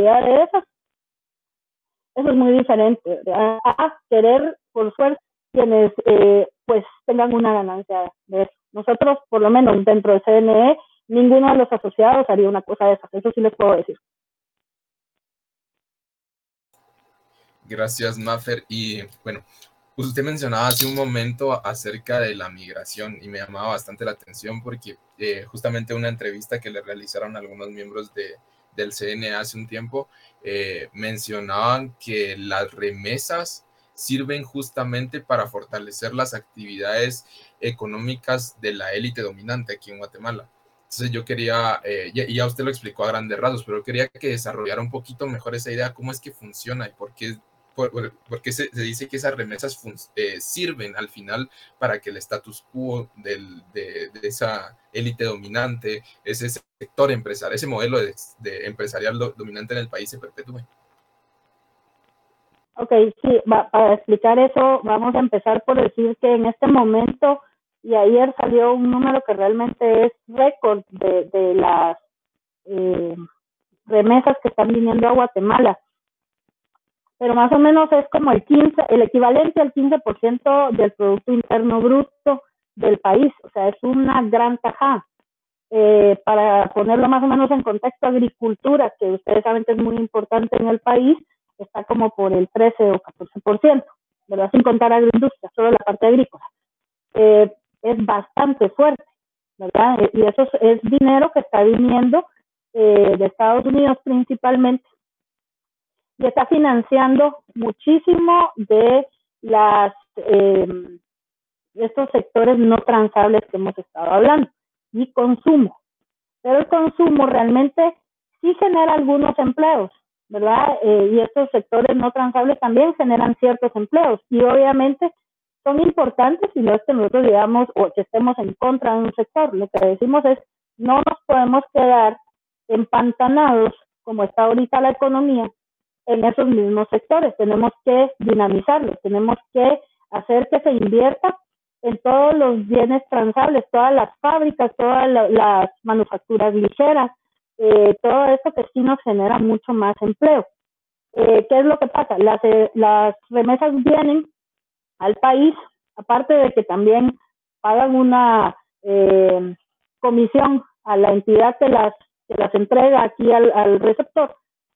de esas, eso es muy diferente a querer por fuerza quienes eh, pues tengan una ganancia de eso. Nosotros, por lo menos dentro del CNE, ninguno de los asociados haría una cosa de esas, eso sí les puedo decir. Gracias, Maffer. Y bueno, usted mencionaba hace un momento acerca de la migración y me llamaba bastante la atención porque eh, justamente una entrevista que le realizaron algunos miembros de, del CNE hace un tiempo eh, mencionaban que las remesas sirven justamente para fortalecer las actividades económicas de la élite dominante aquí en Guatemala. Entonces yo quería, eh, y ya usted lo explicó a grandes rasgos, pero quería que desarrollara un poquito mejor esa idea, cómo es que funciona y por qué, por, qué se, dice que esas remesas eh, sirven al final para que el status quo del, de, de, esa élite dominante, ese sector empresarial, ese modelo de, de empresarial dominante en el país se perpetúe. Ok, sí, va, para explicar eso vamos a empezar por decir que en este momento y ayer salió un número que realmente es récord de, de las eh, remesas que están viniendo a Guatemala. Pero más o menos es como el 15, el equivalente al 15% del Producto Interno Bruto del país. O sea, es una gran tajada. Eh, para ponerlo más o menos en contexto, agricultura, que ustedes saben que es muy importante en el país, está como por el 13 o 14%, ¿verdad? Sin contar agroindustria, solo la parte agrícola. Eh, es bastante fuerte, ¿verdad? Eh, y eso es, dinero que está viniendo eh, de Estados Unidos principalmente y está financiando muchísimo de las eh, estos sectores no transables que hemos estado hablando y consumo. Pero el consumo realmente sí genera algunos empleos, ¿verdad? Eh, y estos sectores no transables también generan ciertos empleos y obviamente son importantes y no es que nosotros digamos o que estemos en contra de un sector. Lo que decimos es no nos podemos quedar empantanados como está ahorita la economía en esos mismos sectores. Tenemos que dinamizarlos, tenemos que hacer que se invierta en todos los bienes transables, todas las fábricas, todas las manufacturas ligeras, eh, todo eso que sí nos genera mucho más empleo. Eh, ¿Qué es lo que pasa? Las, eh, las remesas vienen al país, aparte de que también pagan una eh, comisión a la entidad que las, que las entrega aquí al, al receptor.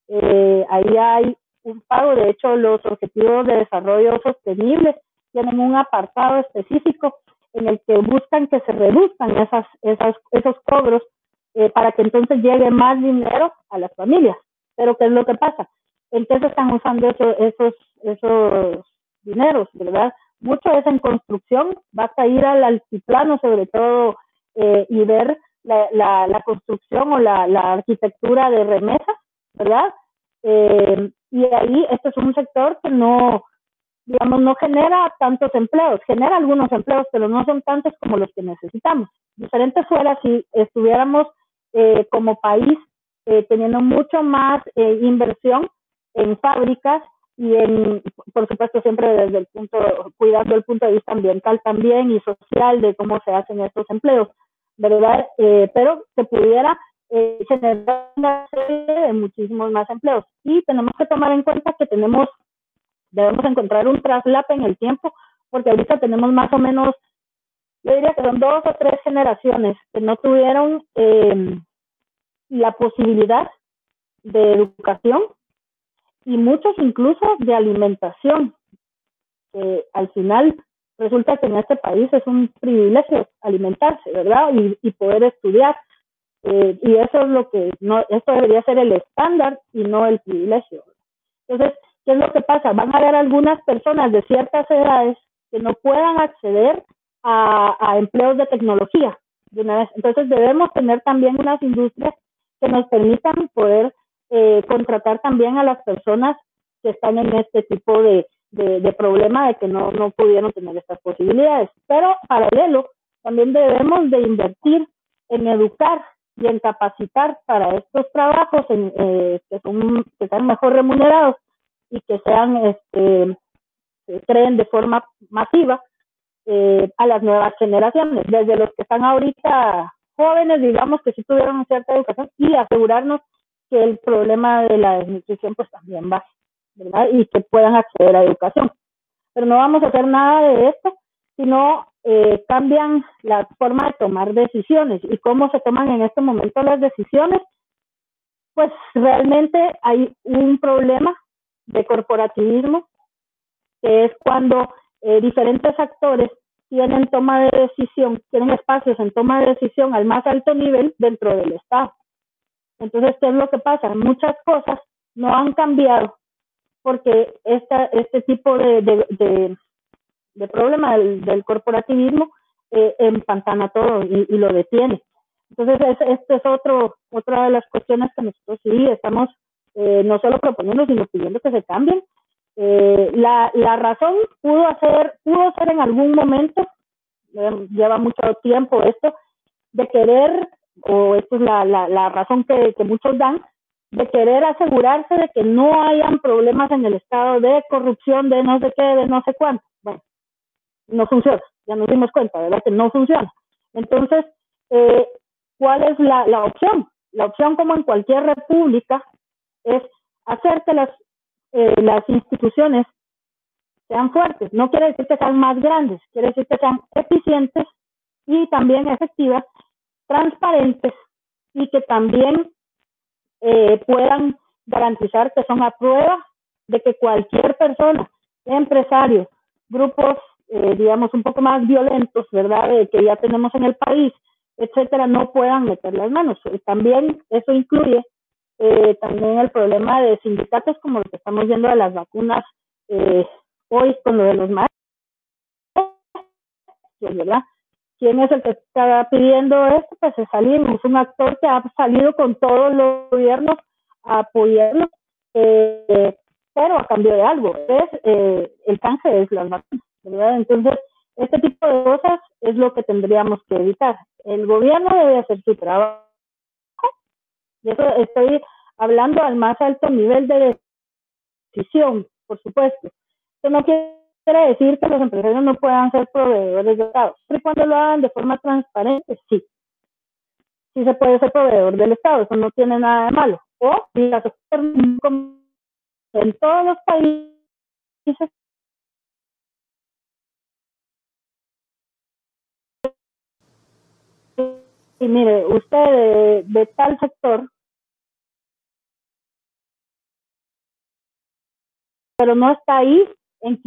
Eh, ahí hay un pago, de hecho los objetivos de desarrollo sostenible tienen un apartado específico en el que buscan que se reduzcan esas, esas, esos cobros eh, para que entonces llegue más dinero a las familias. Pero ¿qué es lo que pasa? Entonces están usando eso, esos, esos dineros, ¿verdad? Mucho es en construcción, basta ir al altiplano sobre todo eh, y ver la, la, construcción o la arquitectura de remesas, ¿verdad? Eh, y ahí este es un sector que no, digamos, no genera tantos empleos, genera algunos empleos, pero no son tantos como los que necesitamos. Diferente fuera si estuviéramos eh, como país eh, teniendo mucho más eh, inversión en fábricas y en, por supuesto, siempre desde el punto, cuidando el punto de vista ambiental también y social de cómo se hacen estos empleos, ¿verdad? Eh, pero se pudiera eh, generar una serie de muchísimos más empleos. Y tenemos que tomar en cuenta que tenemos, debemos encontrar un traslape en el tiempo, porque ahorita tenemos más o menos, yo diría que son dos o tres generaciones que no tuvieron eh, la posibilidad de educación y muchos incluso de alimentación. Eh, al final resulta que en este país es un privilegio alimentarse, ¿verdad? Y, poder estudiar. Eh, y eso es lo que, no, esto debería ser el estándar y no el privilegio. Entonces, ¿qué es lo que pasa? Van a haber algunas personas de ciertas edades que no puedan acceder a, empleos de tecnología. De una vez. Entonces, debemos tener también unas industrias que nos permitan poder eh, contratar también a las personas que están en este tipo de, de, problema de que no, no pudieron tener estas posibilidades. Pero paralelo, también debemos de invertir en educar y en capacitar para estos trabajos en, eh, que, son, que sean mejor remunerados y que sean, este, se creen de forma masiva eh, a las nuevas generaciones, desde los que están ahorita jóvenes, digamos que sí tuvieron cierta educación y asegurarnos que el problema de la desnutrición pues también va y que puedan acceder a educación. Pero no vamos a hacer nada de esto, sino eh, cambian la forma de tomar decisiones y cómo se toman en este momento las decisiones. Pues realmente hay un problema de corporativismo, que es cuando eh, diferentes actores tienen toma de decisión, tienen espacios en toma de decisión al más alto nivel dentro del Estado. Entonces, ¿qué es lo que pasa? Muchas cosas no han cambiado porque esta, este tipo de, de, problema del, corporativismo eh, empantana todo y, lo detiene. Entonces, es, este es otro, otra de las cuestiones que nosotros sí estamos eh, no solo proponiendo, sino pidiendo que se cambien. Eh, la, la razón pudo hacer, pudo ser en algún momento, eh, lleva mucho tiempo esto, de querer, o esto es la, la, la razón que, que muchos dan, de querer asegurarse de que no hayan problemas en el Estado de corrupción, de no sé qué, de no sé cuánto. Bueno, no funciona, ya nos dimos cuenta, ¿verdad? Que no funciona. Entonces, eh, ¿cuál es la, la opción? La opción, como en cualquier república, es hacer que las, eh, las instituciones sean fuertes. No quiere decir que sean más grandes, quiere decir que sean eficientes y también efectivas, transparentes y que también eh, puedan garantizar que son a prueba de que cualquier persona, empresario, grupos, eh, digamos, un poco más violentos, ¿verdad?, que ya tenemos en el país, etcétera, no puedan meter las manos. También eso incluye eh, también el problema de sindicatos como lo que estamos viendo de las vacunas hoy con lo de los maestros. ¿Quién es el que está pidiendo esto? Pues es alguien, es un actor que ha salido con todos los gobiernos a apoyarlo, eh, pero a cambio de algo. Es, eh, el canje es las vacunas, Entonces, este tipo de cosas es lo que tendríamos que evitar. El gobierno debe hacer su trabajo. Y eso estoy hablando al más alto nivel de decisión, por supuesto. Esto no quiere decir que los empresarios no puedan ser proveedores de Estado. Siempre cuando lo hagan de forma transparente, sí. Sí se puede ser proveedor del Estado, eso no tiene nada de malo. O en todos los países y mire, usted de, tal sector, pero no está ahí en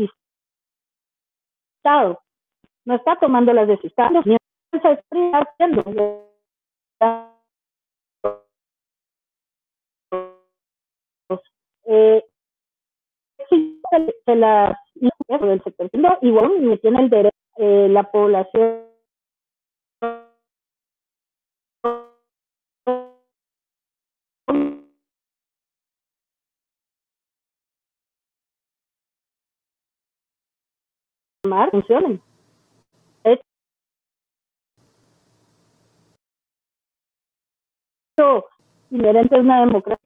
Estado. No está tomando las decisiones. Ni está haciendo. Eh, se las del sector y bueno, y tiene el derecho eh, la población funcionen. Es inherente a una democracia.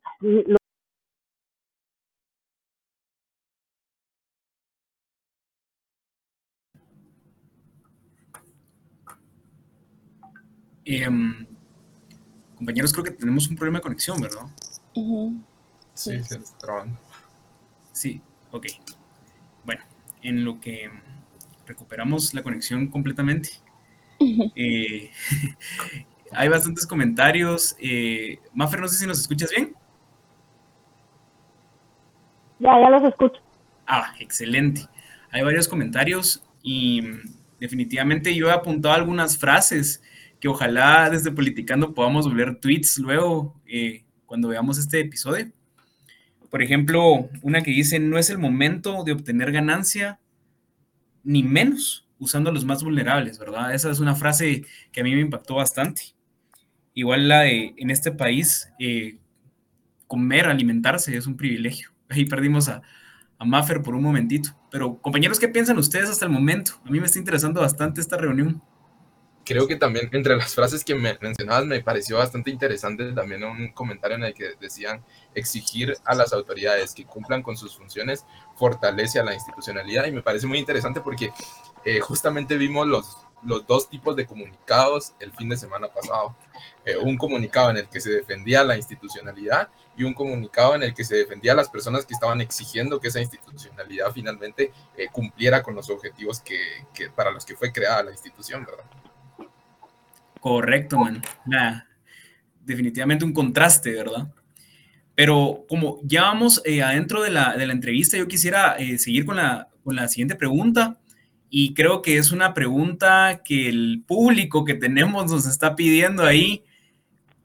Em, compañeros, creo que tenemos un problema de conexión, ¿verdad? Sí, se está trabando. Sí, ok. Bueno, en lo que recuperamos la conexión completamente. Eh, hay bastantes comentarios. Eh, Mafer, no sé si nos escuchas bien. Ya, ya los escucho. Ah, excelente. Hay varios comentarios. Y definitivamente yo he apuntado algunas frases que ojalá desde Politicando podamos volver tweets luego eh, cuando veamos este episodio. Por ejemplo, una que dice, no es el momento de obtener ganancia, ni menos usando a los más vulnerables, ¿verdad? Esa es una frase que a mí me impactó bastante. Igual la de, en este país, eh, comer, alimentarse es un privilegio. Ahí perdimos a, a Maffer por un momentito. Pero compañeros, ¿qué piensan ustedes hasta el momento? A mí me está interesando bastante esta reunión creo que también entre las frases que me mencionabas me pareció bastante interesante también un comentario en el que decían exigir a las autoridades que cumplan con sus funciones fortalece a la institucionalidad y me parece muy interesante porque eh, justamente vimos los, los dos tipos de comunicados el fin de semana pasado. Eh, un comunicado en el que se defendía la institucionalidad y un comunicado en el que se defendía a las personas que estaban exigiendo que esa institucionalidad finalmente eh, cumpliera con los objetivos que, que, para los que fue creada la institución, ¿verdad? Correcto, man. definitivamente un contraste, ¿verdad? Pero como ya vamos eh, adentro de la, entrevista, yo quisiera eh, seguir con la, con siguiente pregunta. Y creo que es una pregunta que el público que tenemos nos está pidiendo ahí.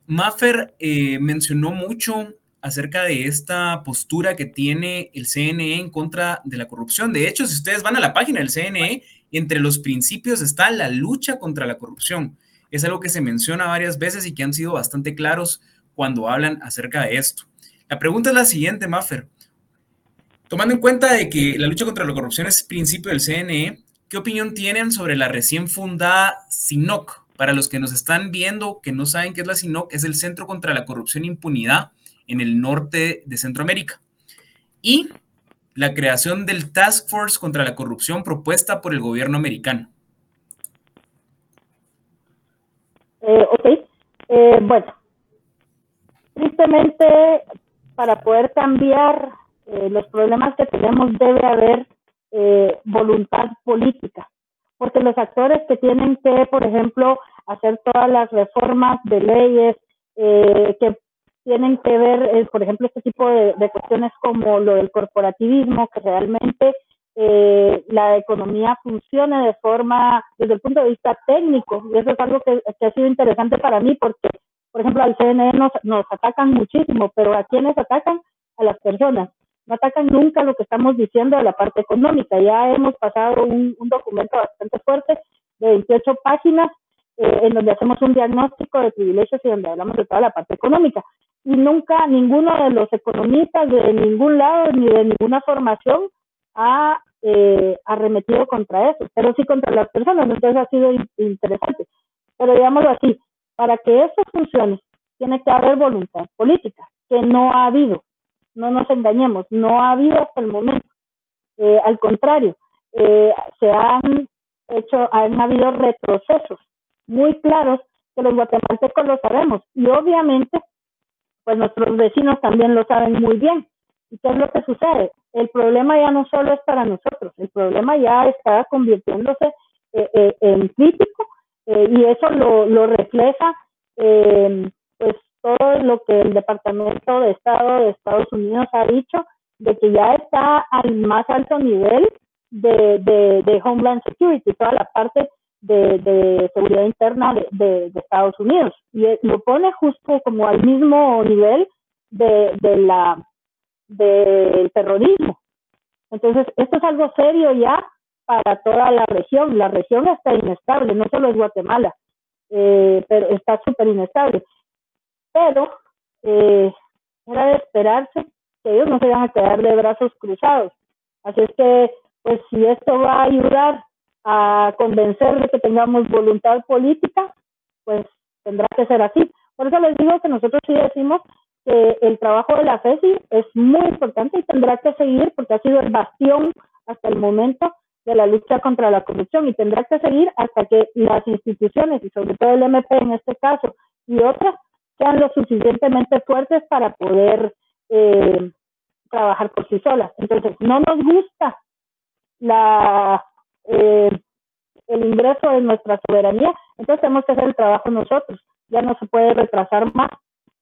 Maffer eh, mencionó mucho acerca de esta postura que tiene el CNE en contra de la corrupción. De hecho, si ustedes van a la página del CNE, entre los principios está la lucha contra la corrupción es algo que se menciona varias veces y que han sido bastante claros cuando hablan acerca de esto. La pregunta es la siguiente, Maffer. Tomando en cuenta de que la lucha contra la corrupción es principio del CNE, ¿qué opinión tienen sobre la recién fundada SINOC? Para los que nos están viendo, que no saben qué es la SINOC, es el Centro contra la Corrupción e Impunidad en el norte de Centroamérica. Y la creación del Task Force contra la Corrupción propuesta por el gobierno americano. Eh, ok, eh, bueno, tristemente para poder cambiar eh, los problemas que tenemos debe haber eh, voluntad política, porque los actores que tienen que, por ejemplo, hacer todas las reformas de leyes que tienen que ver, por ejemplo, este tipo de, de, cuestiones como lo del corporativismo, que realmente eh, la economía funcione de forma, desde el punto de vista técnico. Y eso es algo que, ha sido interesante para mí porque, por ejemplo, al CNN nos, nos atacan muchísimo, pero ¿a quiénes atacan? A las personas. No atacan nunca lo que estamos diciendo de la parte económica. Ya hemos pasado un, un documento bastante fuerte de 28 páginas eh, en donde hacemos un diagnóstico de privilegios y donde hablamos de toda la parte económica. Y nunca ninguno de los economistas de ningún lado ni de ninguna formación ha eh, arremetido contra eso, pero sí contra las personas, entonces ha sido interesante. Pero digámoslo así, para que eso funcione, tiene que haber voluntad política, que no ha habido, no nos engañemos, no ha habido hasta el momento. Eh, al contrario, eh, se han hecho, han habido retrocesos muy claros que los guatemaltecos lo sabemos y obviamente pues nuestros vecinos también lo saben muy bien. ¿Y qué es lo que sucede? El problema ya no solo es para nosotros, el problema ya está convirtiéndose eh, en crítico eh, y eso lo, lo refleja pues todo lo que el Departamento de Estado de Estados Unidos ha dicho de que ya está al más alto nivel de, de, Homeland Security, toda la parte de, seguridad interna de, Estados Unidos. Y lo pone justo como al mismo nivel de, de la del terrorismo. Entonces, esto es algo serio ya para toda la región. La región está inestable, no solo es Guatemala, eh, pero está súper inestable. Pero eh, era de esperarse que ellos no se van a quedar de brazos cruzados. Así es que, pues si esto va a ayudar a convencer de que tengamos voluntad política, pues tendrá que ser así. Por eso les digo que nosotros sí decimos el trabajo de la FESI es muy importante y tendrá que seguir porque ha sido el bastión hasta el momento de la lucha contra la corrupción y tendrá que seguir hasta que las instituciones y sobre todo el MP en este caso y otras sean lo suficientemente fuertes para poder eh, trabajar por sí solas. Entonces, no nos gusta la eh, el ingreso de nuestra soberanía, entonces tenemos que hacer el trabajo nosotros. Ya no se puede retrasar más.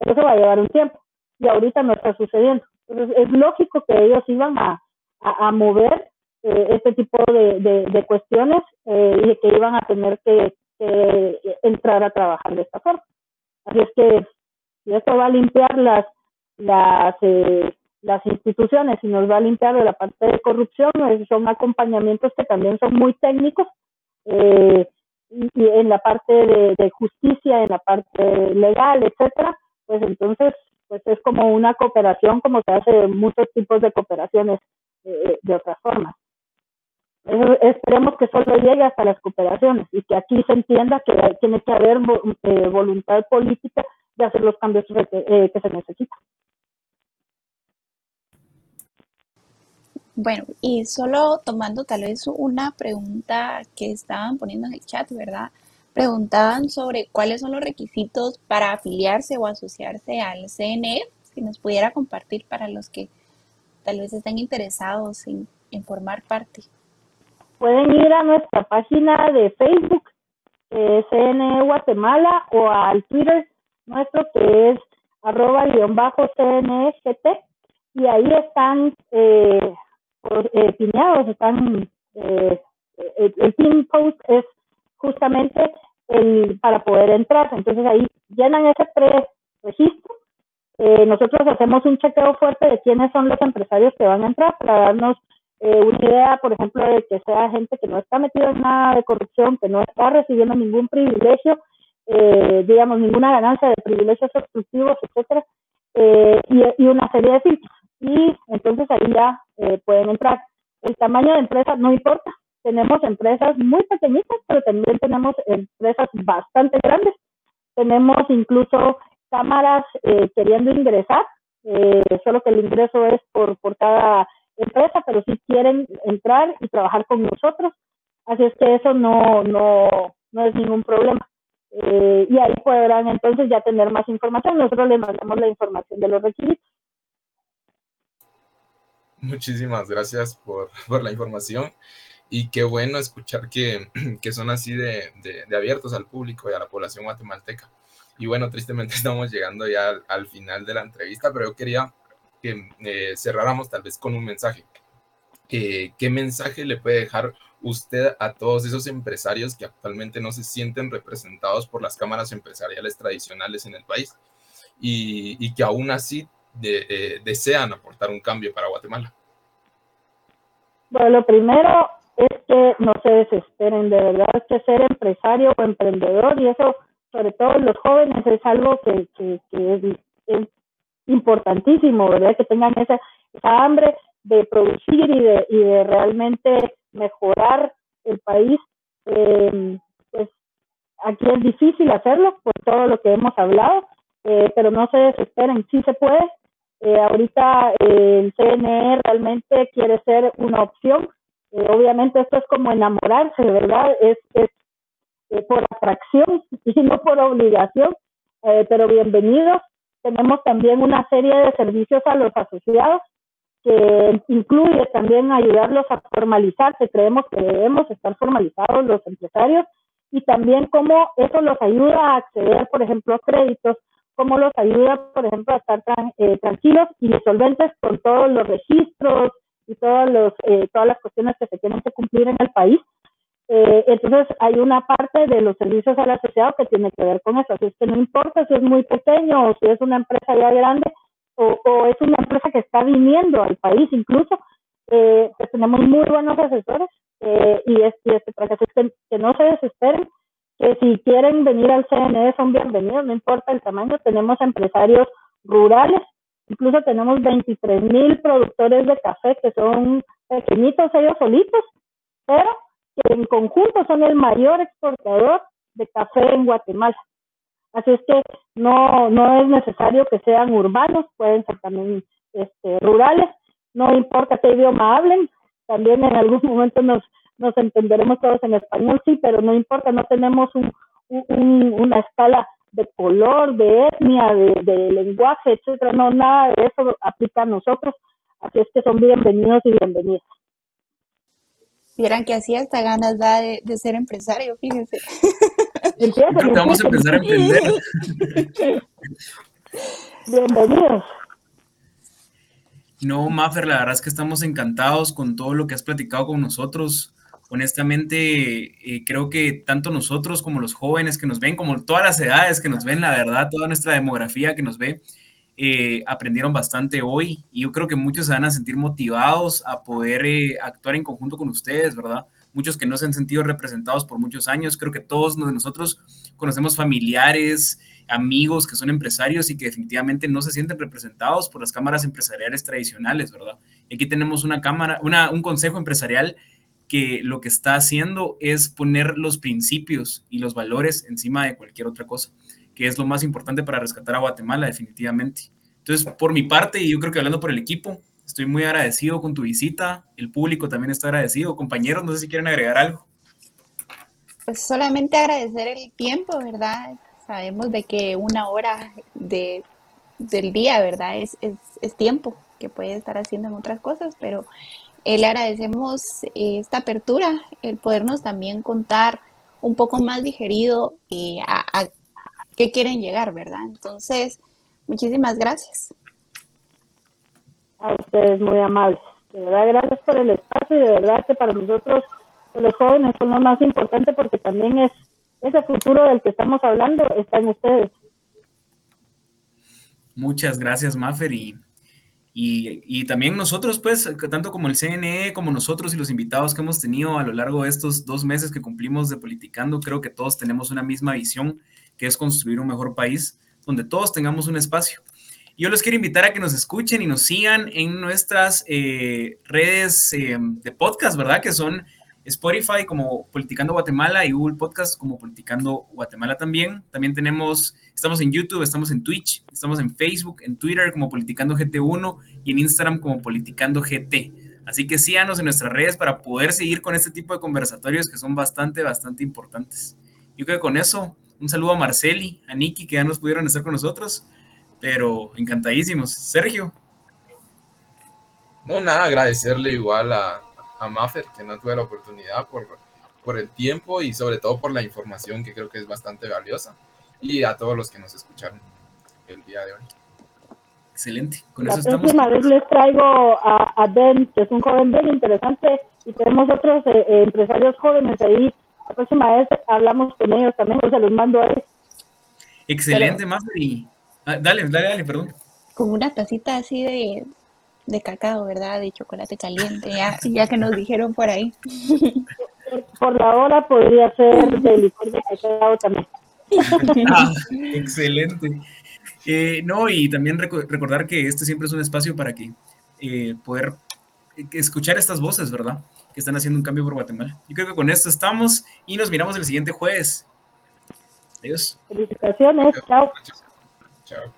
Eso va a llevar un tiempo y ahorita no está sucediendo. Entonces es lógico que ellos iban a, a, mover eh, este tipo de, cuestiones y que iban a tener que, entrar a trabajar de esta forma. Así es que esto va a limpiar las, las, las instituciones y nos va a limpiar de la parte de corrupción, son acompañamientos que también son muy técnicos. Eh, y, en la parte de, justicia, en la parte legal, etcétera, pues entonces pues es como una cooperación como se hace muchos tipos de cooperaciones eh, de otras formas. Esperemos que solo llegue hasta las cooperaciones y que aquí se entienda que tiene que haber eh, voluntad política de hacer los cambios que se necesitan. Bueno, y solo tomando tal vez una pregunta que estaban poniendo en el chat, ¿verdad? Preguntaban sobre cuáles son los requisitos para afiliarse o asociarse al CNE, si nos pudiera compartir para los que tal vez estén interesados en, formar parte. Pueden ir a nuestra página de Facebook, CNE Guatemala, o al Twitter nuestro que es arroba guion bajo CNEGT, y ahí están eh, eh, están, eh, el, el pin post es justamente el, para poder entrar. Entonces ahí llenan ese pre-registro. Eh, nosotros hacemos un chequeo fuerte de quiénes son los empresarios que van a entrar para darnos eh, una idea, por ejemplo, de que sea gente que no está metida en nada de corrupción, que no está recibiendo ningún privilegio, eh, digamos, ninguna ganancia de privilegios obstructivos, etcétera, y, y, una serie de filtros y entonces ahí ya eh, pueden entrar. El tamaño de empresa no importa. Tenemos empresas muy pequeñitas, pero también tenemos empresas bastante grandes. Tenemos incluso cámaras eh, queriendo ingresar, eh, solo que el ingreso es por, por cada empresa, pero si quieren entrar y trabajar con nosotros. Así es que eso no, no, no es ningún problema. y ahí podrán entonces ya tener más información. Nosotros les mandamos la información de los requisitos. Muchísimas gracias por, por, la información y qué bueno escuchar que, que son así de, de, abiertos al público y a la población guatemalteca. Y bueno, tristemente estamos llegando ya al, final de la entrevista, pero yo quería que eh, cerráramos tal vez con un mensaje. ¿Qué mensaje le puede dejar usted a todos esos empresarios que actualmente no se sienten representados por las cámaras empresariales tradicionales en el país y, y que aún así eh, desean aportar un cambio para Guatemala? Bueno, lo primero es que no se desesperen, de verdad es que ser empresario o emprendedor, y eso sobre todo los jóvenes es algo que, es, importantísimo, ¿verdad? Que tengan esa, hambre de producir y de, y de realmente mejorar el país. Eh, pues aquí es difícil hacerlo por todo lo que hemos hablado, eh, pero no se desesperen, sí se puede, eh, ahorita eh, el CNE realmente quiere ser una opción. Obviamente esto es como enamorarse, ¿verdad? Es, es por atracción y no por obligación, pero bienvenidos. Tenemos también una serie de servicios a los asociados que incluye también ayudarlos a formalizarse. Creemos que debemos estar formalizados los empresarios y también cómo eso los ayuda a acceder, por ejemplo, a créditos cómo los ayuda, por ejemplo, a estar eh, tranquilos y solventes con todos los registros y todos los, eh, todas las cuestiones que se tienen que cumplir en el país. Eh, entonces, hay una parte de los servicios al asociado que tiene que ver con eso. Así es que no importa si es muy pequeño o si es una empresa ya grande o, es una empresa que está viniendo al país incluso, pues tenemos muy buenos asesores y, es, y este, para que, que no se desesperen que si quieren venir al CNE son bienvenidos, no importa el tamaño, tenemos empresarios rurales, incluso tenemos 23 mil productores de café que son pequeñitos ellos solitos, pero que en conjunto son el mayor exportador de café en Guatemala. Así es que no, no es necesario que sean urbanos, pueden ser también este, rurales, no importa qué idioma hablen, también en algún momento nos, nos entenderemos todos en español, sí, pero no importa, no tenemos un, una escala de color, de etnia, de, lenguaje, etcétera, no, nada de eso aplica a nosotros, así es que son bienvenidos y bienvenidas. Vieran que así hasta ganas da de, ser empresario, fíjense. vamos a empezar a emprender. Bienvenidos. No, Maffer, la verdad es que estamos encantados con todo lo que has platicado con nosotros. Honestamente, eh, creo que tanto nosotros como los jóvenes que nos ven, como todas las edades que nos ven, la verdad, toda nuestra demografía que nos ve, eh, aprendieron bastante hoy y yo creo que muchos se van a sentir motivados a poder eh, actuar en conjunto con ustedes, ¿verdad? Muchos que no se han sentido representados por muchos años, creo que todos nosotros conocemos familiares, amigos que son empresarios y que definitivamente no se sienten representados por las cámaras empresariales tradicionales, ¿verdad? Y aquí tenemos una cámara, un consejo empresarial que lo que está haciendo es poner los principios y los valores encima de cualquier otra cosa que es lo más importante para rescatar a Guatemala, definitivamente. Entonces, por mi parte, y yo creo que hablando por el equipo, estoy muy agradecido con tu visita. El público también está agradecido. Compañeros, no sé si quieren agregar algo. Pues solamente agradecer el tiempo, ¿verdad? Sabemos de que una hora de, del día, ¿verdad? Es, es, es tiempo que puede estar haciendo en otras cosas, pero eh, le agradecemos eh, esta apertura, el podernos también contar un poco más digerido eh, qué quieren llegar, ¿verdad? Entonces, muchísimas gracias. A ustedes muy amables. De verdad, gracias por el espacio y de verdad que para nosotros los jóvenes son lo más importante porque también es ese futuro del que estamos hablando está en ustedes. Muchas gracias, Maffer, y, y, y, también nosotros, pues, tanto como el CNE, como nosotros y los invitados que hemos tenido a lo largo de estos dos meses que cumplimos de Politicando, creo que todos tenemos una misma visión que es construir un mejor país donde todos tengamos un espacio. Yo los quiero invitar a que nos escuchen y nos sigan en nuestras eh, redes eh, de podcast, ¿verdad? Que son Spotify como Politicando Guatemala y Google Podcast como Politicando Guatemala también. También tenemos, estamos en YouTube, estamos en Twitch, estamos en Facebook, en Twitter como Politicando GT1 y en Instagram como Politicando GT. Así que síganos en nuestras redes para poder seguir con este tipo de conversatorios que son bastante, bastante importantes. Yo creo que con eso un saludo a Marceli, a Niki, que ya nos pudieron estar con nosotros, pero encantadísimos. Sergio. No, nada, agradecerle igual a, a Maffer, que no tuve la oportunidad por, por el tiempo y sobre todo por la información que creo que es bastante valiosa. Y a todos los que nos escucharon el día de hoy. Excelente. Con la eso próxima estamos... vez les traigo a, a, Ben, que es un joven bien interesante, y tenemos otros eh, eh, empresarios jóvenes ahí la próxima vez hablamos con ellos también, o se los mando a ellos. Excelente, Mafri. Ah, dale, dale, dale, perdón. Con una tacita así de, de cacao, ¿verdad? De chocolate caliente, ya, ya que nos dijeron por ahí. Por la hora podría ser de licor de cacao también. Ah, excelente. Eh, no, y también rec recordar que este siempre es un espacio para que eh, poder escuchar estas voces, ¿verdad? que están haciendo un cambio por Guatemala. Yo creo que con esto estamos y nos miramos el siguiente jueves. Adiós. Felicitaciones. Chao. Chao.